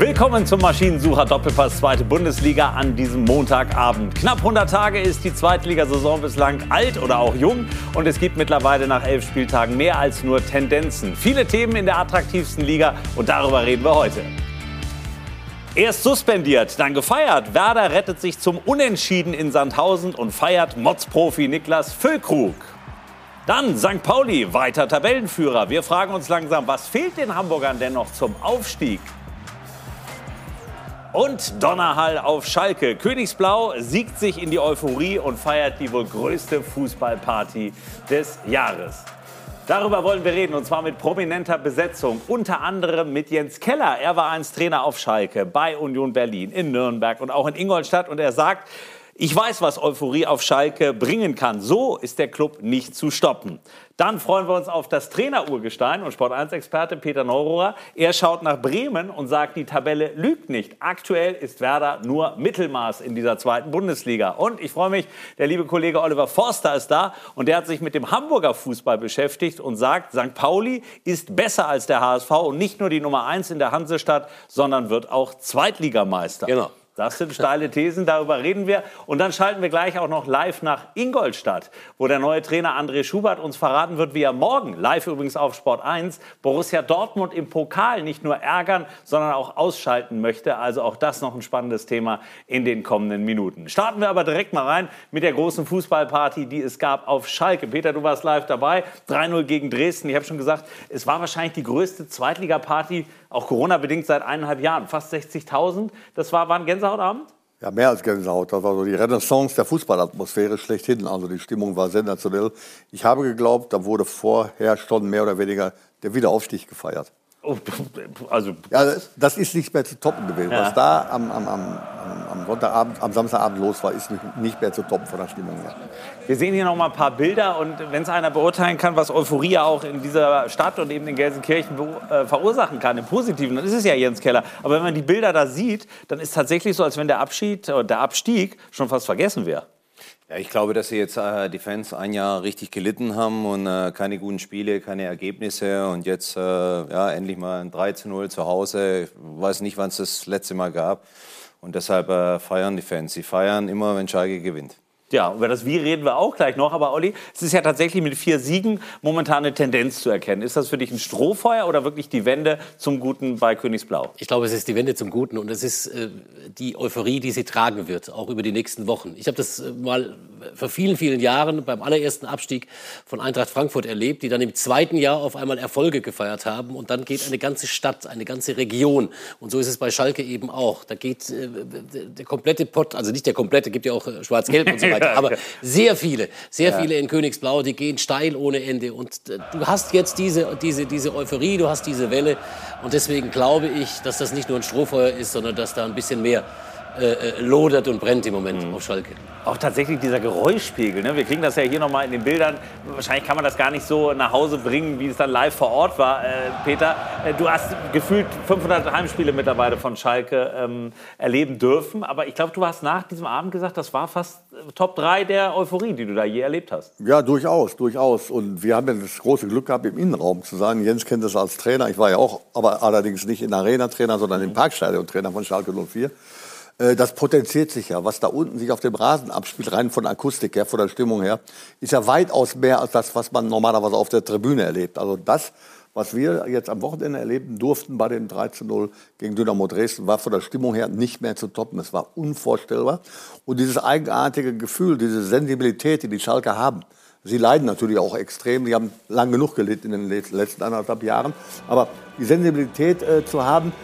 Willkommen zum Maschinensucher Doppelpass zweite Bundesliga an diesem Montagabend. Knapp 100 Tage ist die Zweitligasaison bislang alt oder auch jung und es gibt mittlerweile nach elf Spieltagen mehr als nur Tendenzen. Viele Themen in der attraktivsten Liga und darüber reden wir heute. Erst suspendiert, dann gefeiert. Werder rettet sich zum Unentschieden in Sandhausen und feiert Motzprofi Niklas Füllkrug. Dann St. Pauli, weiter Tabellenführer. Wir fragen uns langsam, was fehlt den Hamburgern denn noch zum Aufstieg? Und Donnerhall auf Schalke. Königsblau siegt sich in die Euphorie und feiert die wohl größte Fußballparty des Jahres. Darüber wollen wir reden und zwar mit prominenter Besetzung. Unter anderem mit Jens Keller. Er war einst Trainer auf Schalke, bei Union Berlin, in Nürnberg und auch in Ingolstadt. Und er sagt, ich weiß, was Euphorie auf Schalke bringen kann. So ist der Club nicht zu stoppen. Dann freuen wir uns auf das Trainerurgestein und Sport1-Experte Peter Neurohrer. Er schaut nach Bremen und sagt, die Tabelle lügt nicht. Aktuell ist Werder nur Mittelmaß in dieser zweiten Bundesliga. Und ich freue mich, der liebe Kollege Oliver Forster ist da und der hat sich mit dem Hamburger Fußball beschäftigt und sagt, St. Pauli ist besser als der HSV und nicht nur die Nummer eins in der Hansestadt, sondern wird auch Zweitligameister. Genau. Das sind steile Thesen, darüber reden wir. Und dann schalten wir gleich auch noch live nach Ingolstadt, wo der neue Trainer André Schubert uns verraten wird, wie er morgen, live übrigens auf Sport 1, Borussia Dortmund im Pokal nicht nur ärgern, sondern auch ausschalten möchte. Also auch das noch ein spannendes Thema in den kommenden Minuten. Starten wir aber direkt mal rein mit der großen Fußballparty, die es gab auf Schalke. Peter, du warst live dabei. 3-0 gegen Dresden. Ich habe schon gesagt, es war wahrscheinlich die größte Zweitligaparty auch Corona-bedingt seit eineinhalb Jahren. Fast 60.000. Das war, war ein Gänsehautabend? Ja, mehr als Gänsehaut. Das war so die Renaissance der Fußballatmosphäre schlechthin. Also die Stimmung war sensationell. Ich habe geglaubt, da wurde vorher schon mehr oder weniger der Wiederaufstieg gefeiert. Oh, also ja, das ist nicht mehr zu toppen gewesen. Ja. Was da am, am, am, am, Sonntagabend, am Samstagabend los war, ist nicht mehr zu toppen von der Stimmung her. Wir sehen hier noch mal ein paar Bilder und wenn es einer beurteilen kann, was Euphorie auch in dieser Stadt und eben in Gelsenkirchen äh, verursachen kann, im Positiven, dann ist es ja Jens Keller. Aber wenn man die Bilder da sieht, dann ist es tatsächlich so, als wenn der Abschied, äh, der Abstieg schon fast vergessen wäre. Ja, ich glaube, dass sie jetzt äh, die Fans ein Jahr richtig gelitten haben und äh, keine guten Spiele, keine Ergebnisse und jetzt äh, ja, endlich mal ein 3 zu 0 zu Hause. Ich weiß nicht, wann es das letzte Mal gab. Und deshalb äh, feiern die Fans. Sie feiern immer, wenn Schalke gewinnt. Ja, über das Wie reden wir auch gleich noch. Aber Olli, es ist ja tatsächlich mit vier Siegen momentan eine Tendenz zu erkennen. Ist das für dich ein Strohfeuer oder wirklich die Wende zum Guten bei Königsblau? Ich glaube, es ist die Wende zum Guten und es ist äh, die Euphorie, die sie tragen wird, auch über die nächsten Wochen. Ich habe das äh, mal vor vielen, vielen Jahren beim allerersten Abstieg von Eintracht Frankfurt erlebt, die dann im zweiten Jahr auf einmal Erfolge gefeiert haben. Und dann geht eine ganze Stadt, eine ganze Region. Und so ist es bei Schalke eben auch. Da geht äh, der komplette Pott, also nicht der komplette, gibt ja auch äh, Schwarz-Gelb und so weiter, aber sehr viele, sehr viele in Königsblau, die gehen steil ohne Ende. Und äh, du hast jetzt diese, diese, diese Euphorie, du hast diese Welle. Und deswegen glaube ich, dass das nicht nur ein Strohfeuer ist, sondern dass da ein bisschen mehr äh, äh, lodert und brennt im Moment mhm. auf Schalke. Auch tatsächlich dieser Geräuschpegel. Ne? Wir kriegen das ja hier nochmal in den Bildern. Wahrscheinlich kann man das gar nicht so nach Hause bringen, wie es dann live vor Ort war. Äh, Peter, äh, du hast gefühlt 500 Heimspiele mittlerweile von Schalke ähm, erleben dürfen. Aber ich glaube, du hast nach diesem Abend gesagt, das war fast äh, Top 3 der Euphorie, die du da je erlebt hast. Ja, durchaus, durchaus. Und wir haben ja das große Glück gehabt, im Innenraum zu sein. Jens kennt das als Trainer. Ich war ja auch, aber allerdings nicht in Arena-Trainer, sondern im Parkstadion-Trainer von Schalke 04. Äh, das potenziert sich ja. Was da unten sich auf dem Rasen abspielt, rein von Akustik her, von der Stimmung her, ist ja weitaus mehr als das, was man normalerweise auf der Tribüne erlebt. Also das, was wir jetzt am Wochenende erleben durften bei dem 13-0 gegen Dynamo Dresden, war von der Stimmung her nicht mehr zu toppen. Es war unvorstellbar. Und dieses eigenartige Gefühl, diese Sensibilität, die die Schalke haben, Sie leiden natürlich auch extrem. Sie haben lang genug gelitten in den letzten anderthalb Jahren. Aber die Sensibilität äh, zu haben,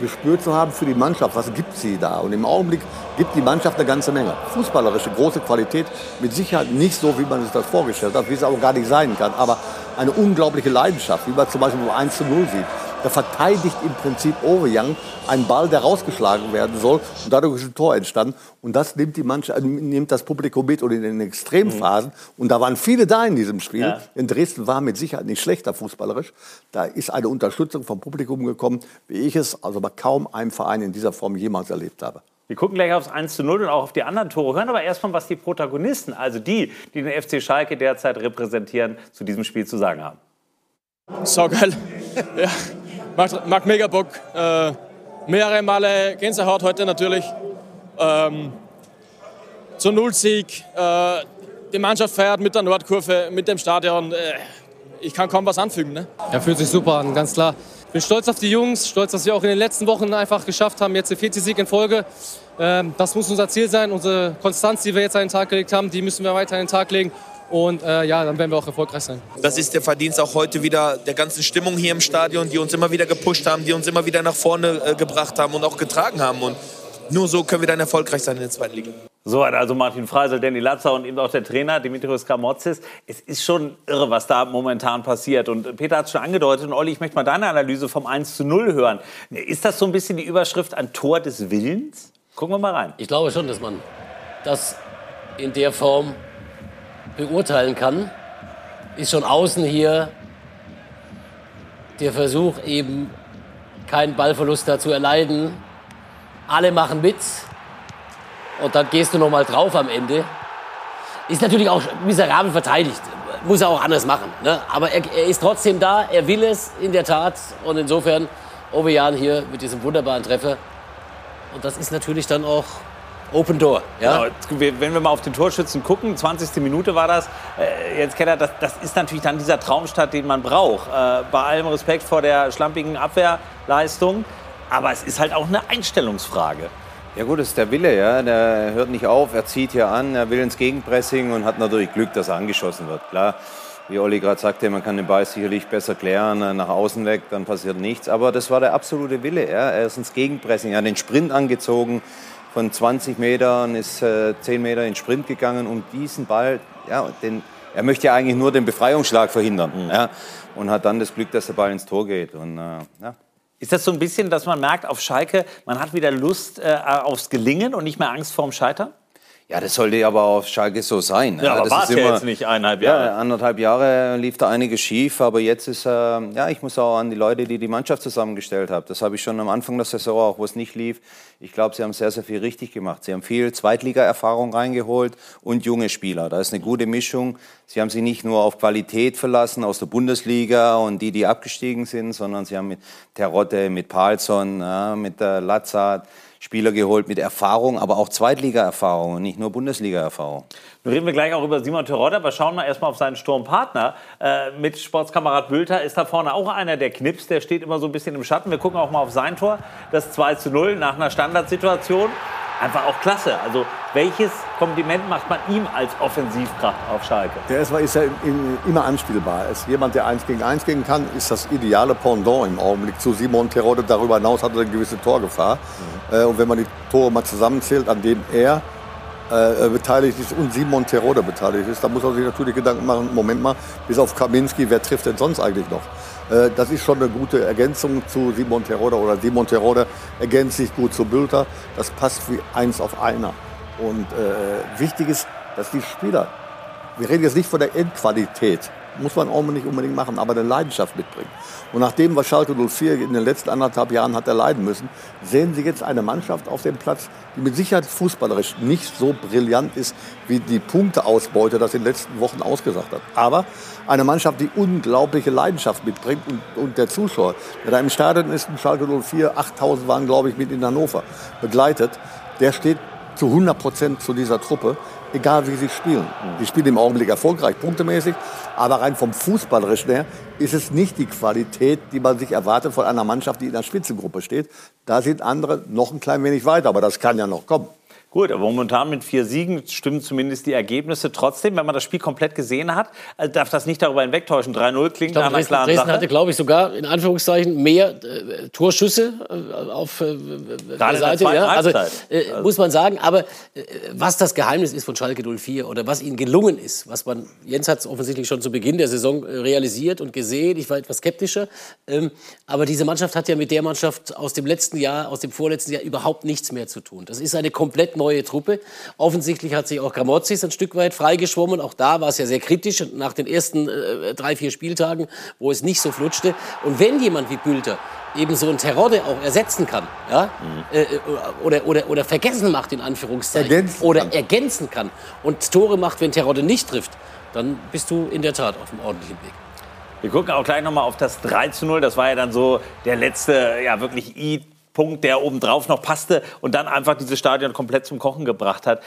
gespürt zu haben für die Mannschaft, was gibt sie da? Und im Augenblick gibt die Mannschaft eine ganze Menge. Fußballerische große Qualität, mit Sicherheit nicht so, wie man sich das vorgestellt hat, wie es auch gar nicht sein kann. Aber eine unglaubliche Leidenschaft, wie man zum Beispiel 1 zu 0 sieht. Da verteidigt im Prinzip Oveyoung einen Ball, der rausgeschlagen werden soll. Und dadurch ist ein Tor entstanden. Und das nimmt, die Mannschaft, äh, nimmt das Publikum mit und in den Extremphasen. Mhm. Und da waren viele da in diesem Spiel. Ja. In Dresden war mit Sicherheit nicht schlechter fußballerisch. Da ist eine Unterstützung vom Publikum gekommen, wie ich es also bei kaum einem Verein in dieser Form jemals erlebt habe. Wir gucken gleich aufs 1 zu 0 und auch auf die anderen Tore, hören aber erstmal, was die Protagonisten, also die, die den FC Schalke derzeit repräsentieren, zu diesem Spiel zu sagen haben. So geil. ja, macht, macht mega Bock. Äh, mehrere Male Gänsehaut heute natürlich. Ähm, zur Nullsieg. Äh, die Mannschaft feiert mit der Nordkurve, mit dem Stadion. Äh, ich kann kaum was anfügen. Ne? Ja, fühlt sich super an, ganz klar. Ich bin stolz auf die Jungs, stolz, dass wir auch in den letzten Wochen einfach geschafft haben, jetzt den 40 Sieg in Folge. Ähm, das muss unser Ziel sein. Unsere Konstanz, die wir jetzt an den Tag gelegt haben, die müssen wir weiter an den Tag legen. Und äh, ja, dann werden wir auch erfolgreich sein. Das ist der Verdienst auch heute wieder der ganzen Stimmung hier im Stadion, die uns immer wieder gepusht haben, die uns immer wieder nach vorne äh, gebracht haben und auch getragen haben. Und nur so können wir dann erfolgreich sein in der zweiten Liga. So hat also Martin Freisel, Danny Latzer und eben auch der Trainer Dimitrios Kramotzis. Es ist schon irre, was da momentan passiert. Und Peter hat es schon angedeutet. Und Olli, ich möchte mal deine Analyse vom 1 zu 0 hören. Ist das so ein bisschen die Überschrift an Tor des Willens? Gucken wir mal rein. Ich glaube schon, dass man das in der Form beurteilen kann. Ist schon außen hier der Versuch, eben keinen Ballverlust da zu erleiden. Alle machen mit. Und dann gehst du noch mal drauf am Ende. Ist natürlich auch miserabel verteidigt. Muss er auch anders machen. Ne? Aber er, er, ist trotzdem da. Er will es in der Tat. Und insofern Ovejan hier mit diesem wunderbaren Treffer. Und das ist natürlich dann auch Open Door. Ja? Genau, wenn wir mal auf den Torschützen gucken, 20. Minute war das. Äh, jetzt Keller, das, das ist natürlich dann dieser Traumstart, den man braucht. Äh, bei allem Respekt vor der schlampigen Abwehrleistung. Aber es ist halt auch eine Einstellungsfrage. Ja gut, das ist der Wille, ja. Der hört nicht auf, er zieht hier an, er will ins Gegenpressing und hat natürlich Glück, dass er angeschossen wird. Klar, wie Olli gerade sagte, man kann den Ball sicherlich besser klären, äh, nach außen weg, dann passiert nichts. Aber das war der absolute Wille. Ja. Er ist ins Gegenpressing, er hat den Sprint angezogen, von 20 Metern ist äh, 10 Meter in Sprint gegangen, um diesen Ball, ja, den, er möchte ja eigentlich nur den Befreiungsschlag verhindern. Mhm. Ja, und hat dann das Glück, dass der Ball ins Tor geht. Und, äh, ja. Ist das so ein bisschen, dass man merkt auf Schalke, man hat wieder Lust äh, aufs Gelingen und nicht mehr Angst vorm Scheitern? Ja, das sollte aber auf Schalke so sein. Ja, aber das war es ja jetzt nicht eineinhalb Jahre. Ja, anderthalb Jahre lief da einiges schief, aber jetzt ist, äh, ja, ich muss auch an die Leute, die die Mannschaft zusammengestellt haben. Das habe ich schon am Anfang der Saison, auch wo es nicht lief. Ich glaube, sie haben sehr, sehr viel richtig gemacht. Sie haben viel Zweitliga-Erfahrung reingeholt und junge Spieler. Da ist eine gute Mischung. Sie haben sich nicht nur auf Qualität verlassen aus der Bundesliga und die, die abgestiegen sind, sondern sie haben mit Terotte, mit Palsson, ja, mit der Lazard, Spieler geholt mit Erfahrung, aber auch Zweitliga-Erfahrung und nicht nur Bundesliga-Erfahrung. Nun reden wir gleich auch über Simon Terodde, aber schauen wir erstmal auf seinen Sturmpartner. Äh, mit Sportskamerad Bülter ist da vorne auch einer, der knipst, der steht immer so ein bisschen im Schatten. Wir gucken auch mal auf sein Tor, das 2 zu 0 nach einer Standardsituation einfach auch klasse. Also welches Kompliment macht man ihm als Offensivkraft auf Schalke? Der ist, ist ja immer anspielbar. Ist jemand, der eins gegen eins gehen kann, ist das ideale Pendant im Augenblick zu Simon Terodde. Darüber hinaus hat er eine gewisse Torgefahr. Mhm. und wenn man die Tore mal zusammenzählt, an denen er äh, beteiligt ist und Simon Terodde beteiligt ist, dann muss er sich natürlich Gedanken machen, Moment mal, bis auf Kaminski, wer trifft denn sonst eigentlich noch? Äh, das ist schon eine gute Ergänzung zu Simon Terodde oder Simon Terodde ergänzt sich gut zu Bülter. Das passt wie eins auf einer. Und äh, wichtig ist, dass die Spieler, wir reden jetzt nicht von der Endqualität, muss man auch nicht unbedingt machen, aber eine Leidenschaft mitbringen. Und nachdem, was Schalke 04 in den letzten anderthalb Jahren hat erleiden müssen, sehen Sie jetzt eine Mannschaft auf dem Platz, die mit Sicherheit fußballerisch nicht so brillant ist, wie die Punkteausbeute das in den letzten Wochen ausgesagt hat. Aber eine Mannschaft, die unglaubliche Leidenschaft mitbringt und, und der Zuschauer, der da im Stadion ist, in Schalke 04, 8000 waren, glaube ich, mit in Hannover begleitet, der steht zu 100 Prozent zu dieser Truppe egal wie sie spielen. Die spielen im Augenblick erfolgreich, punktemäßig, aber rein vom Fußballerischen her ist es nicht die Qualität, die man sich erwartet von einer Mannschaft, die in der Spitzengruppe steht. Da sind andere noch ein klein wenig weiter, aber das kann ja noch kommen. Gut, aber momentan mit vier Siegen stimmen zumindest die Ergebnisse. Trotzdem, wenn man das Spiel komplett gesehen hat, äh, darf das nicht darüber hinwegtäuschen. 3-0 klingt nach einer Dresden, klaren Dresden Sache. hatte, glaube ich, sogar in Anführungszeichen mehr äh, Torschüsse äh, auf äh, der Seite. Ja, also, äh, muss man sagen. Aber äh, was das Geheimnis ist von Schalke 04 oder was ihnen gelungen ist, was man, Jens hat es offensichtlich schon zu Beginn der Saison realisiert und gesehen. Ich war etwas skeptischer. Ähm, aber diese Mannschaft hat ja mit der Mannschaft aus dem letzten Jahr, aus dem vorletzten Jahr überhaupt nichts mehr zu tun. Das ist eine komplett neue Truppe. Offensichtlich hat sich auch Gramozis ein Stück weit freigeschwommen. Auch da war es ja sehr kritisch nach den ersten äh, drei, vier Spieltagen, wo es nicht so flutschte. Und wenn jemand wie Bülter eben so ein Terodde auch ersetzen kann, ja, mhm. äh, oder, oder, oder vergessen macht, in Anführungszeichen, ergänzen oder kann. ergänzen kann und Tore macht, wenn Terodde nicht trifft, dann bist du in der Tat auf einem ordentlichen Weg. Wir gucken auch gleich nochmal auf das 3 zu 0. Das war ja dann so der letzte, ja wirklich Punkt, der obendrauf noch passte und dann einfach dieses Stadion komplett zum Kochen gebracht hat.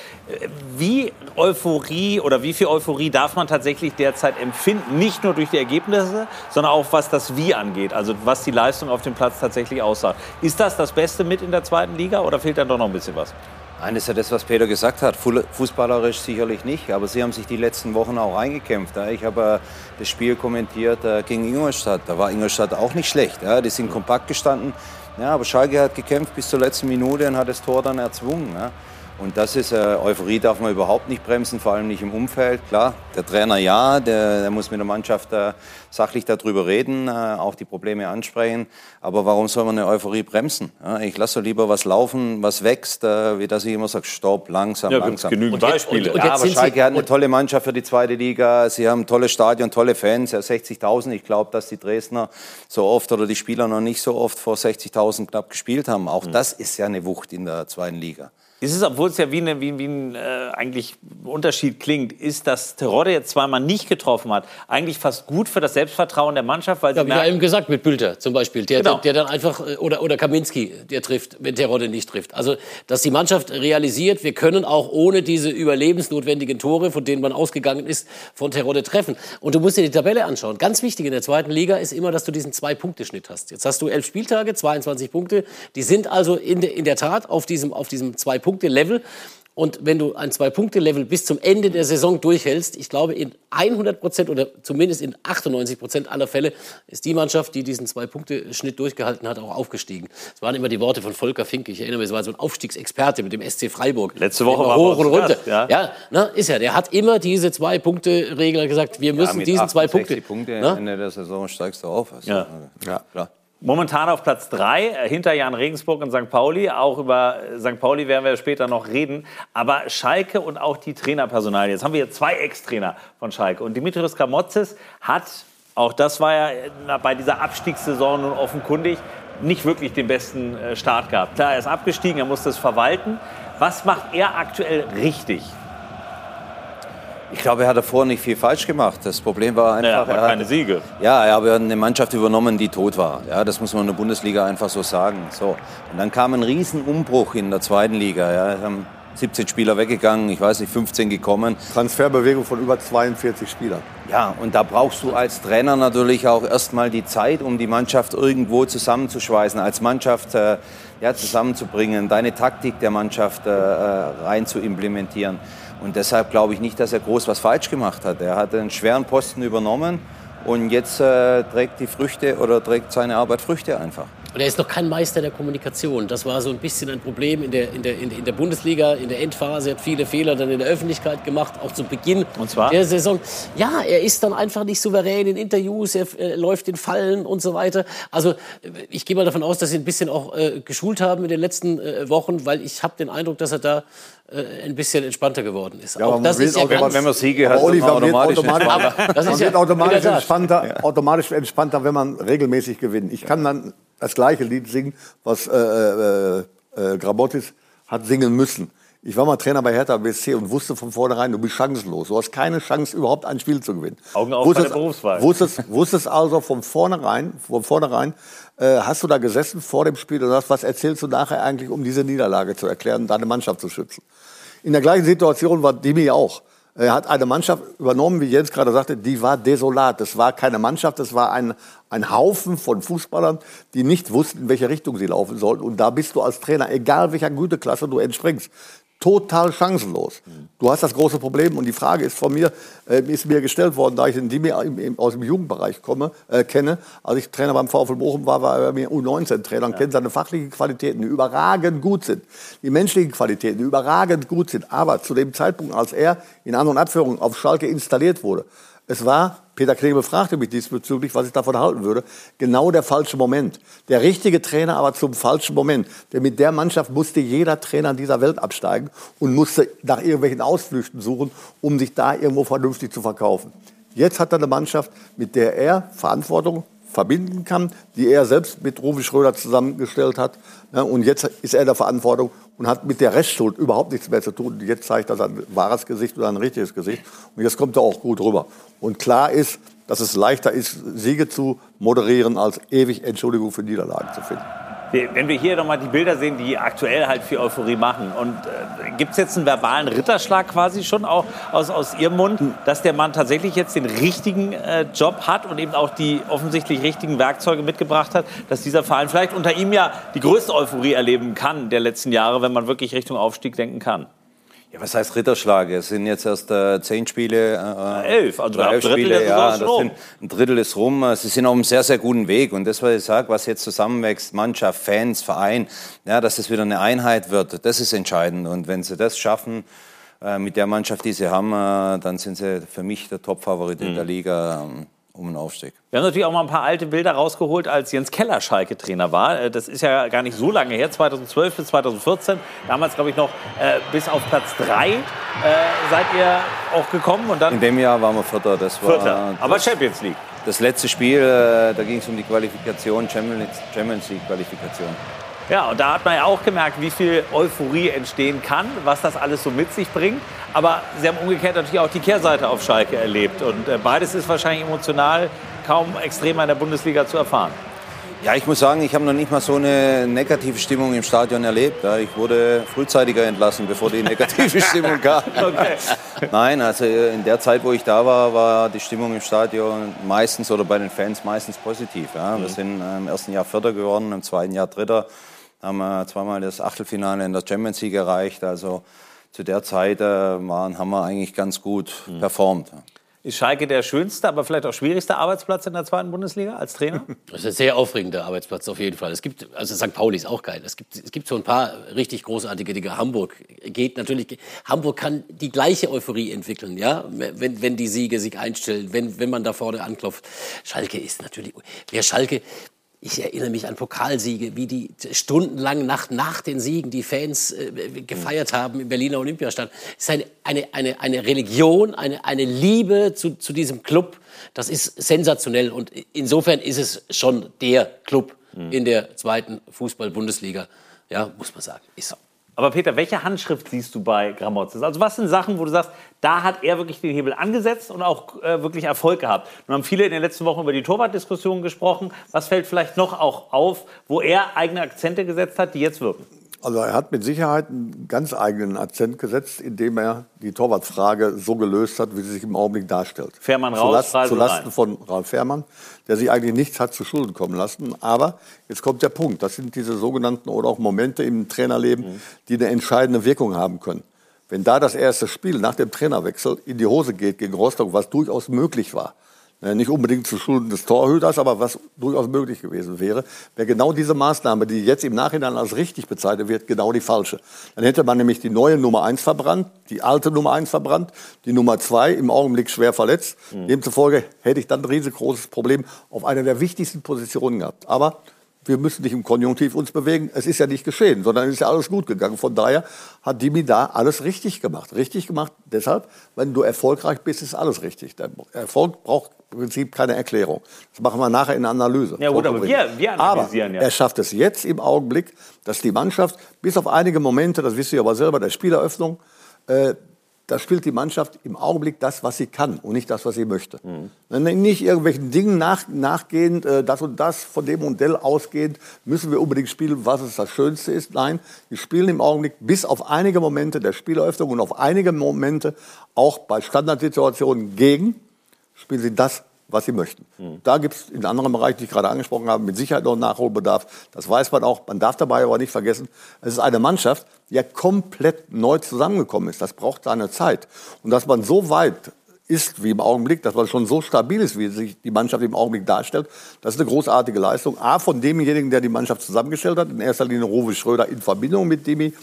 Wie Euphorie oder wie viel Euphorie darf man tatsächlich derzeit empfinden? Nicht nur durch die Ergebnisse, sondern auch was das Wie angeht, also was die Leistung auf dem Platz tatsächlich aussagt. Ist das das Beste mit in der zweiten Liga oder fehlt dann doch noch ein bisschen was? Nein, ist ja das, was Peter gesagt hat. Fußballerisch sicherlich nicht, aber sie haben sich die letzten Wochen auch eingekämpft. Ich habe äh, das Spiel kommentiert äh, gegen Ingolstadt. Da war Ingolstadt auch nicht schlecht. Die sind kompakt gestanden. Ja, aber Schalke hat gekämpft bis zur letzten Minute und hat das Tor dann erzwungen. Ja. Und das ist, äh, Euphorie darf man überhaupt nicht bremsen, vor allem nicht im Umfeld. Klar, der Trainer ja, der, der muss mit der Mannschaft äh, sachlich darüber reden, äh, auch die Probleme ansprechen. Aber warum soll man eine Euphorie bremsen? Ja, ich lasse lieber was laufen, was wächst, äh, wie das ich immer sage, stopp, langsam, ja, langsam. genügend Beispiele. Und, und ja, aber Schalke hat eine tolle Mannschaft für die zweite Liga. Sie haben ein tolles Stadion, tolle Fans, ja, 60.000. Ich glaube, dass die Dresdner so oft oder die Spieler noch nicht so oft vor 60.000 knapp gespielt haben. Auch mhm. das ist ja eine Wucht in der zweiten Liga. Ist es, obwohl es ja wie, eine, wie, wie ein äh, eigentlich Unterschied klingt, ist, dass Terodde jetzt zweimal nicht getroffen hat, eigentlich fast gut für das Selbstvertrauen der Mannschaft, weil ja, wie ja eben gesagt mit Bülter zum Beispiel, der, genau. der, der, dann einfach äh, oder oder Kaminski, der trifft, wenn Terodde nicht trifft. Also dass die Mannschaft realisiert, wir können auch ohne diese überlebensnotwendigen Tore, von denen man ausgegangen ist, von Terodde treffen. Und du musst dir die Tabelle anschauen. Ganz wichtig in der zweiten Liga ist immer, dass du diesen zwei Punkte Schnitt hast. Jetzt hast du elf Spieltage, 22 Punkte. Die sind also in, de, in der Tat auf diesem auf diesem zwei Punkte Zwei-Punkte-Level. Und wenn du ein Zwei-Punkte-Level bis zum Ende der Saison durchhältst, ich glaube, in 100 Prozent oder zumindest in 98 Prozent aller Fälle ist die Mannschaft, die diesen Zwei-Punkte-Schnitt durchgehalten hat, auch aufgestiegen. Das waren immer die Worte von Volker Finke. Ich erinnere mich, es war so ein Aufstiegsexperte mit dem SC Freiburg. Letzte Woche war hoch und runter. ja, ja na, ist ja. Der hat immer diese Zwei-Punkte-Regel gesagt. Wir müssen ja, diesen zwei Punkte. Punkte Ende der Saison steigst du auf. Also, ja. ja, klar. Momentan auf Platz 3 äh, hinter Jan Regensburg und St. Pauli. Auch über St. Pauli werden wir später noch reden. Aber Schalke und auch die Trainerpersonal. Jetzt haben wir zwei Ex-Trainer von Schalke. Und Dimitrios Kramotzes hat, auch das war ja bei dieser Abstiegssaison nun offenkundig, nicht wirklich den besten äh, Start gehabt. Klar, er ist abgestiegen, er musste es verwalten. Was macht er aktuell richtig? Ich glaube, er hat davor nicht viel falsch gemacht. Das Problem war einfach, naja, er hat keine Siege. Ja, er hat eine Mannschaft übernommen, die tot war. Ja, das muss man in der Bundesliga einfach so sagen. So. Und dann kam ein Riesenumbruch in der zweiten Liga. Ja. 17 Spieler weggegangen, ich weiß nicht, 15 gekommen. Transferbewegung von über 42 Spielern. Ja, und da brauchst du als Trainer natürlich auch erstmal die Zeit, um die Mannschaft irgendwo zusammenzuschweißen, als Mannschaft äh, ja, zusammenzubringen, deine Taktik der Mannschaft äh, äh rein zu implementieren. Und deshalb glaube ich nicht, dass er groß was falsch gemacht hat. Er hat einen schweren Posten übernommen und jetzt äh, trägt die Früchte oder trägt seine Arbeit Früchte einfach. Und er ist noch kein Meister der Kommunikation. Das war so ein bisschen ein Problem in der, in der, in der Bundesliga, in der Endphase. Er hat viele Fehler dann in der Öffentlichkeit gemacht, auch zu Beginn der Saison. Ja, er ist dann einfach nicht souverän in Interviews, er, er läuft in Fallen und so weiter. Also ich gehe mal davon aus, dass sie ein bisschen auch äh, geschult haben in den letzten äh, Wochen, weil ich habe den Eindruck, dass er da äh, ein bisschen entspannter geworden ist. Ja, auch das ist ja ganz, wenn man Siege hat, Oliver automatisch, automatisch, das ist man wird automatisch entspannter, ja. automatisch entspannter, wenn man regelmäßig gewinnt. Ich kann dann das gleiche Lied singen, was äh, äh, äh, Grabotis hat singen müssen. Ich war mal Trainer bei Hertha BSC und wusste von vornherein, du bist chancenlos. Du hast keine Chance, überhaupt ein Spiel zu gewinnen. Augen auf wusstest, bei der Berufswahl. Wusstest, wusstest also von vornherein, von vornherein äh, hast du da gesessen vor dem Spiel und hast, was erzählst du nachher eigentlich, um diese Niederlage zu erklären, deine Mannschaft zu schützen? In der gleichen Situation war Dimi auch. Er hat eine Mannschaft übernommen, wie Jens gerade sagte, die war desolat. Das war keine Mannschaft, das war ein, ein Haufen von Fußballern, die nicht wussten, in welche Richtung sie laufen sollten. Und da bist du als Trainer, egal welcher Güteklasse du entspringst, total chancenlos. Du hast das große Problem und die Frage ist von mir, äh, ist mir gestellt worden, da ich den Dimi aus dem Jugendbereich komme, äh, kenne. Als ich Trainer beim VfL Bochum war, war er mir U19-Trainer und ja. kennt seine fachlichen Qualitäten, die überragend gut sind. Die menschlichen Qualitäten, die überragend gut sind. Aber zu dem Zeitpunkt, als er in An- und Abführung auf Schalke installiert wurde, es war, Peter Knebel fragte mich diesbezüglich, was ich davon halten würde, genau der falsche Moment. Der richtige Trainer aber zum falschen Moment. Denn mit der Mannschaft musste jeder Trainer dieser Welt absteigen und musste nach irgendwelchen Ausflüchten suchen, um sich da irgendwo vernünftig zu verkaufen. Jetzt hat er eine Mannschaft, mit der er Verantwortung verbinden kann, die er selbst mit Rufi Schröder zusammengestellt hat. und jetzt ist er der Verantwortung und hat mit der Restschuld überhaupt nichts mehr zu tun. Jetzt zeigt er sein wahres Gesicht oder ein richtiges Gesicht. Und jetzt kommt er auch gut rüber. Und klar ist, dass es leichter ist, Siege zu moderieren, als ewig Entschuldigung für Niederlagen zu finden. Wenn wir hier nochmal die Bilder sehen, die aktuell halt viel Euphorie machen. Und äh, gibt es jetzt einen verbalen Ritterschlag quasi schon auch aus, aus Ihrem Mund, dass der Mann tatsächlich jetzt den richtigen äh, Job hat und eben auch die offensichtlich richtigen Werkzeuge mitgebracht hat, dass dieser Verein vielleicht unter ihm ja die größte Euphorie erleben kann der letzten Jahre, wenn man wirklich Richtung Aufstieg denken kann? Ja, was heißt Ritterschlag? Es sind jetzt erst äh, zehn Spiele. Äh, elf, also elf Spiele, ja. Das sind, ein Drittel ist rum. Sie sind auf einem sehr, sehr guten Weg. Und das, was ich sage, was jetzt zusammenwächst, Mannschaft, Fans, Verein, ja, dass es wieder eine Einheit wird, das ist entscheidend. Und wenn sie das schaffen, äh, mit der Mannschaft, die sie haben, äh, dann sind sie für mich der Top-Favorit mhm. in der Liga. Um einen Aufstieg. Wir haben natürlich auch mal ein paar alte Bilder rausgeholt, als Jens Keller Schalke-Trainer war. Äh, das ist ja gar nicht so lange her, 2012 bis 2014. Damals, glaube ich, noch äh, bis auf Platz 3 äh, seid ihr auch gekommen. Und dann In dem Jahr waren wir Vierter. Das war Vierter, aber Champions League. Das letzte Spiel, äh, da ging es um die Qualifikation, Champions League-Qualifikation. Ja, und da hat man ja auch gemerkt, wie viel Euphorie entstehen kann, was das alles so mit sich bringt. Aber Sie haben umgekehrt natürlich auch die Kehrseite auf Schalke erlebt. Und äh, beides ist wahrscheinlich emotional kaum extremer in der Bundesliga zu erfahren. Ja, ich muss sagen, ich habe noch nicht mal so eine negative Stimmung im Stadion erlebt. Ich wurde frühzeitiger entlassen, bevor die negative Stimmung kam. Okay. Nein, also in der Zeit, wo ich da war, war die Stimmung im Stadion meistens oder bei den Fans meistens positiv. Wir mhm. sind im ersten Jahr Vierter geworden, im zweiten Jahr Dritter haben wir zweimal das Achtelfinale in der Champions League erreicht. Also zu der Zeit äh, waren, haben wir eigentlich ganz gut mhm. performt. Ist Schalke der schönste, aber vielleicht auch schwierigste Arbeitsplatz in der zweiten Bundesliga als Trainer? Das ist ein sehr aufregender Arbeitsplatz auf jeden Fall. Es gibt, also St. Pauli ist auch geil. Es gibt, es gibt so ein paar richtig großartige Dinge. Hamburg geht natürlich, Hamburg kann die gleiche Euphorie entwickeln, ja, wenn, wenn die Siege sich einstellen, wenn, wenn man da vorne anklopft. Schalke ist natürlich, wer Schalke, ich erinnere mich an Pokalsiege, wie die stundenlang nach, nach den Siegen die Fans äh, gefeiert haben im Berliner Olympiastadion. Es ist eine, eine, eine, eine Religion, eine, eine Liebe zu, zu diesem Club. Das ist sensationell. Und insofern ist es schon der Club mhm. in der zweiten Fußball-Bundesliga. Ja, muss man sagen. Ist so. Aber Peter, welche Handschrift siehst du bei Gramozis? Also was sind Sachen, wo du sagst, da hat er wirklich den Hebel angesetzt und auch äh, wirklich Erfolg gehabt? Nun haben viele in den letzten Wochen über die Torwartdiskussion gesprochen. Was fällt vielleicht noch auch auf, wo er eigene Akzente gesetzt hat, die jetzt wirken? Also er hat mit Sicherheit einen ganz eigenen Akzent gesetzt, indem er die Torwartfrage so gelöst hat, wie sie sich im Augenblick darstellt. Fährmann raus, Zulast, Zulasten von Ralf Fährmann, der sich eigentlich nichts hat zu Schulden kommen lassen. Aber jetzt kommt der Punkt. Das sind diese sogenannten oder auch Momente im Trainerleben, mhm. die eine entscheidende Wirkung haben können. Wenn da das erste Spiel nach dem Trainerwechsel in die Hose geht gegen Rostock, was durchaus möglich war, nicht unbedingt zu Schulden des Torhüters, aber was durchaus möglich gewesen wäre, wäre genau diese Maßnahme, die jetzt im Nachhinein als richtig bezeichnet wird, genau die falsche. Dann hätte man nämlich die neue Nummer 1 verbrannt, die alte Nummer 1 verbrannt, die Nummer 2 im Augenblick schwer verletzt. Mhm. Demzufolge hätte ich dann ein riesengroßes Problem auf einer der wichtigsten Positionen gehabt. Aber wir müssen nicht im Konjunktiv uns bewegen. Es ist ja nicht geschehen, sondern es ist ja alles gut gegangen. Von daher hat Dimi da alles richtig gemacht. Richtig gemacht deshalb, wenn du erfolgreich bist, ist alles richtig. Der Erfolg braucht im Prinzip keine Erklärung. Das machen wir nachher in der Analyse. Ja gut, aber wir, wir analysieren aber ja. er schafft es jetzt im Augenblick, dass die Mannschaft bis auf einige Momente, das wisst ihr aber selber, der Spieleröffnung, äh, da spielt die Mannschaft im Augenblick das, was sie kann und nicht das, was sie möchte. Mhm. Nicht irgendwelchen Dingen nach, nachgehend, äh, das und das, von dem Modell ausgehend, müssen wir unbedingt spielen, was es das Schönste ist. Nein, wir spielen im Augenblick bis auf einige Momente der Spieleröffnung und auf einige Momente auch bei Standardsituationen gegen, spielen sie das, was sie möchten. Mhm. Da gibt es in anderen Bereichen, die ich gerade angesprochen habe, mit Sicherheit noch Nachholbedarf. Das weiß man auch. Man darf dabei aber nicht vergessen, es ist eine Mannschaft, die ja komplett neu zusammengekommen ist. Das braucht seine Zeit. Und dass man so weit ist wie im Augenblick, dass man schon so stabil ist, wie sich die Mannschaft im Augenblick darstellt, das ist eine großartige Leistung. A, von demjenigen, der die Mannschaft zusammengestellt hat, in erster Linie Rowe Schröder in Verbindung mit Demi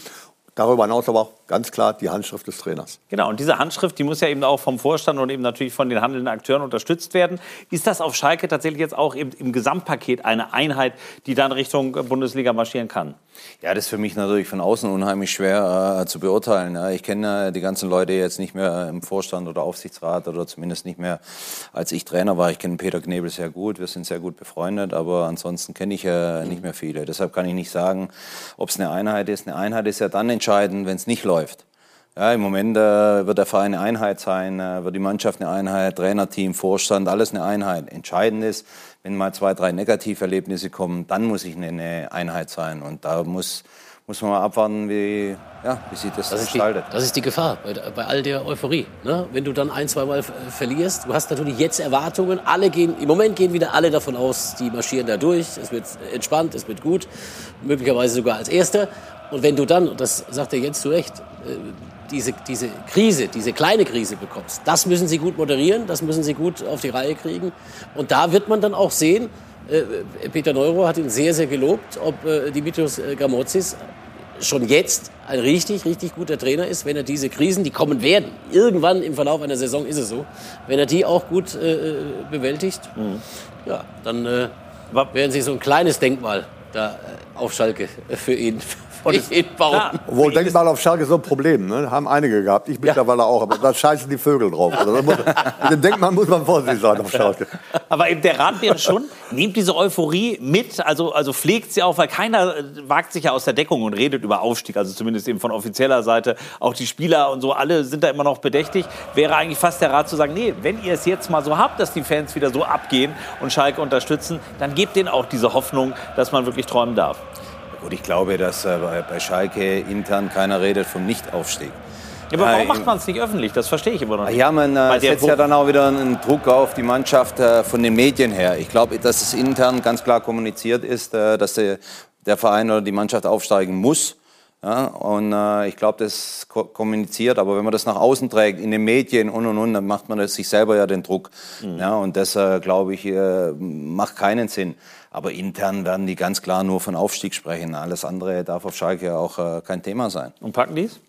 Darüber hinaus aber auch ganz klar die Handschrift des Trainers. Genau, und diese Handschrift, die muss ja eben auch vom Vorstand und eben natürlich von den handelnden Akteuren unterstützt werden. Ist das auf Schalke tatsächlich jetzt auch im, im Gesamtpaket eine Einheit, die dann Richtung Bundesliga marschieren kann? Ja, das ist für mich natürlich von außen unheimlich schwer äh, zu beurteilen. Ja. Ich kenne äh, die ganzen Leute jetzt nicht mehr im Vorstand oder Aufsichtsrat oder zumindest nicht mehr, als ich Trainer war. Ich kenne Peter Knebel sehr gut, wir sind sehr gut befreundet, aber ansonsten kenne ich äh, nicht mehr viele. Deshalb kann ich nicht sagen, ob es eine Einheit ist. Eine Einheit ist ja dann entscheidend, wenn es nicht läuft. Ja, Im Moment äh, wird der Verein eine Einheit sein, äh, wird die Mannschaft eine Einheit, Trainerteam, Vorstand, alles eine Einheit. Entscheidend ist, wenn mal zwei, drei Negativerlebnisse kommen, dann muss ich eine Einheit sein. Und da muss, muss man mal abwarten, wie, ja, wie sich das, Das ist, die, gestaltet. das ist die Gefahr bei, bei all der Euphorie. Ne? Wenn du dann ein, zwei Mal äh, verlierst, du hast natürlich jetzt Erwartungen. Alle gehen, Im Moment gehen wieder alle davon aus, die marschieren da durch. Es wird entspannt, es wird gut, möglicherweise sogar als Erster. Und wenn du dann, und das sagt er jetzt zu Recht, äh, diese, diese Krise, diese kleine Krise bekommst, das müssen sie gut moderieren, das müssen sie gut auf die Reihe kriegen. Und da wird man dann auch sehen, äh, Peter Neuro hat ihn sehr, sehr gelobt, ob äh, Dimitrios Gamozis schon jetzt ein richtig, richtig guter Trainer ist, wenn er diese Krisen, die kommen werden, irgendwann im Verlauf einer Saison ist es so, wenn er die auch gut äh, bewältigt, ja, dann äh, werden sie so ein kleines Denkmal da auf Schalke für ihn, Obwohl, Denkmal auf Schalke ist so ein Problem, ne? Haben einige gehabt, ich mittlerweile auch, aber da scheißen die Vögel drauf. Also, muss, mit dem Denkmal muss man vorsichtig sein auf Schalke. Aber eben der Rat wäre schon, nehmt diese Euphorie mit, also, also pflegt sie auch, weil keiner äh, wagt sich ja aus der Deckung und redet über Aufstieg, also zumindest eben von offizieller Seite. Auch die Spieler und so, alle sind da immer noch bedächtig. Wäre eigentlich fast der Rat zu sagen, nee, wenn ihr es jetzt mal so habt, dass die Fans wieder so abgehen und Schalke unterstützen, dann gebt denen auch diese Hoffnung, dass man wirklich träumen darf. Gut, ich glaube, dass äh, bei, Schalke intern keiner redet vom Nichtaufstieg. Ja, aber warum Äh, macht man es nicht öffentlich? Das verstehe ich immer noch nicht. Ja, man äh, setzt ja dann auch wieder einen Druck auf die Mannschaft äh, von den Medien her. Ich glaube, dass es intern ganz klar kommuniziert ist, äh, dass der, der Verein oder die Mannschaft aufsteigen muss. Ja, und äh, ich glaube, das ko kommuniziert, aber wenn man das nach außen trägt, in den Medien und und und, dann macht man sich selber ja den Druck. Ja, und das, glaube ich, macht keinen Sinn. Aber intern werden die ganz klar nur von Aufstieg sprechen. Alles andere darf auf Schalke ja auch äh, kein Thema sein. Und packen die es?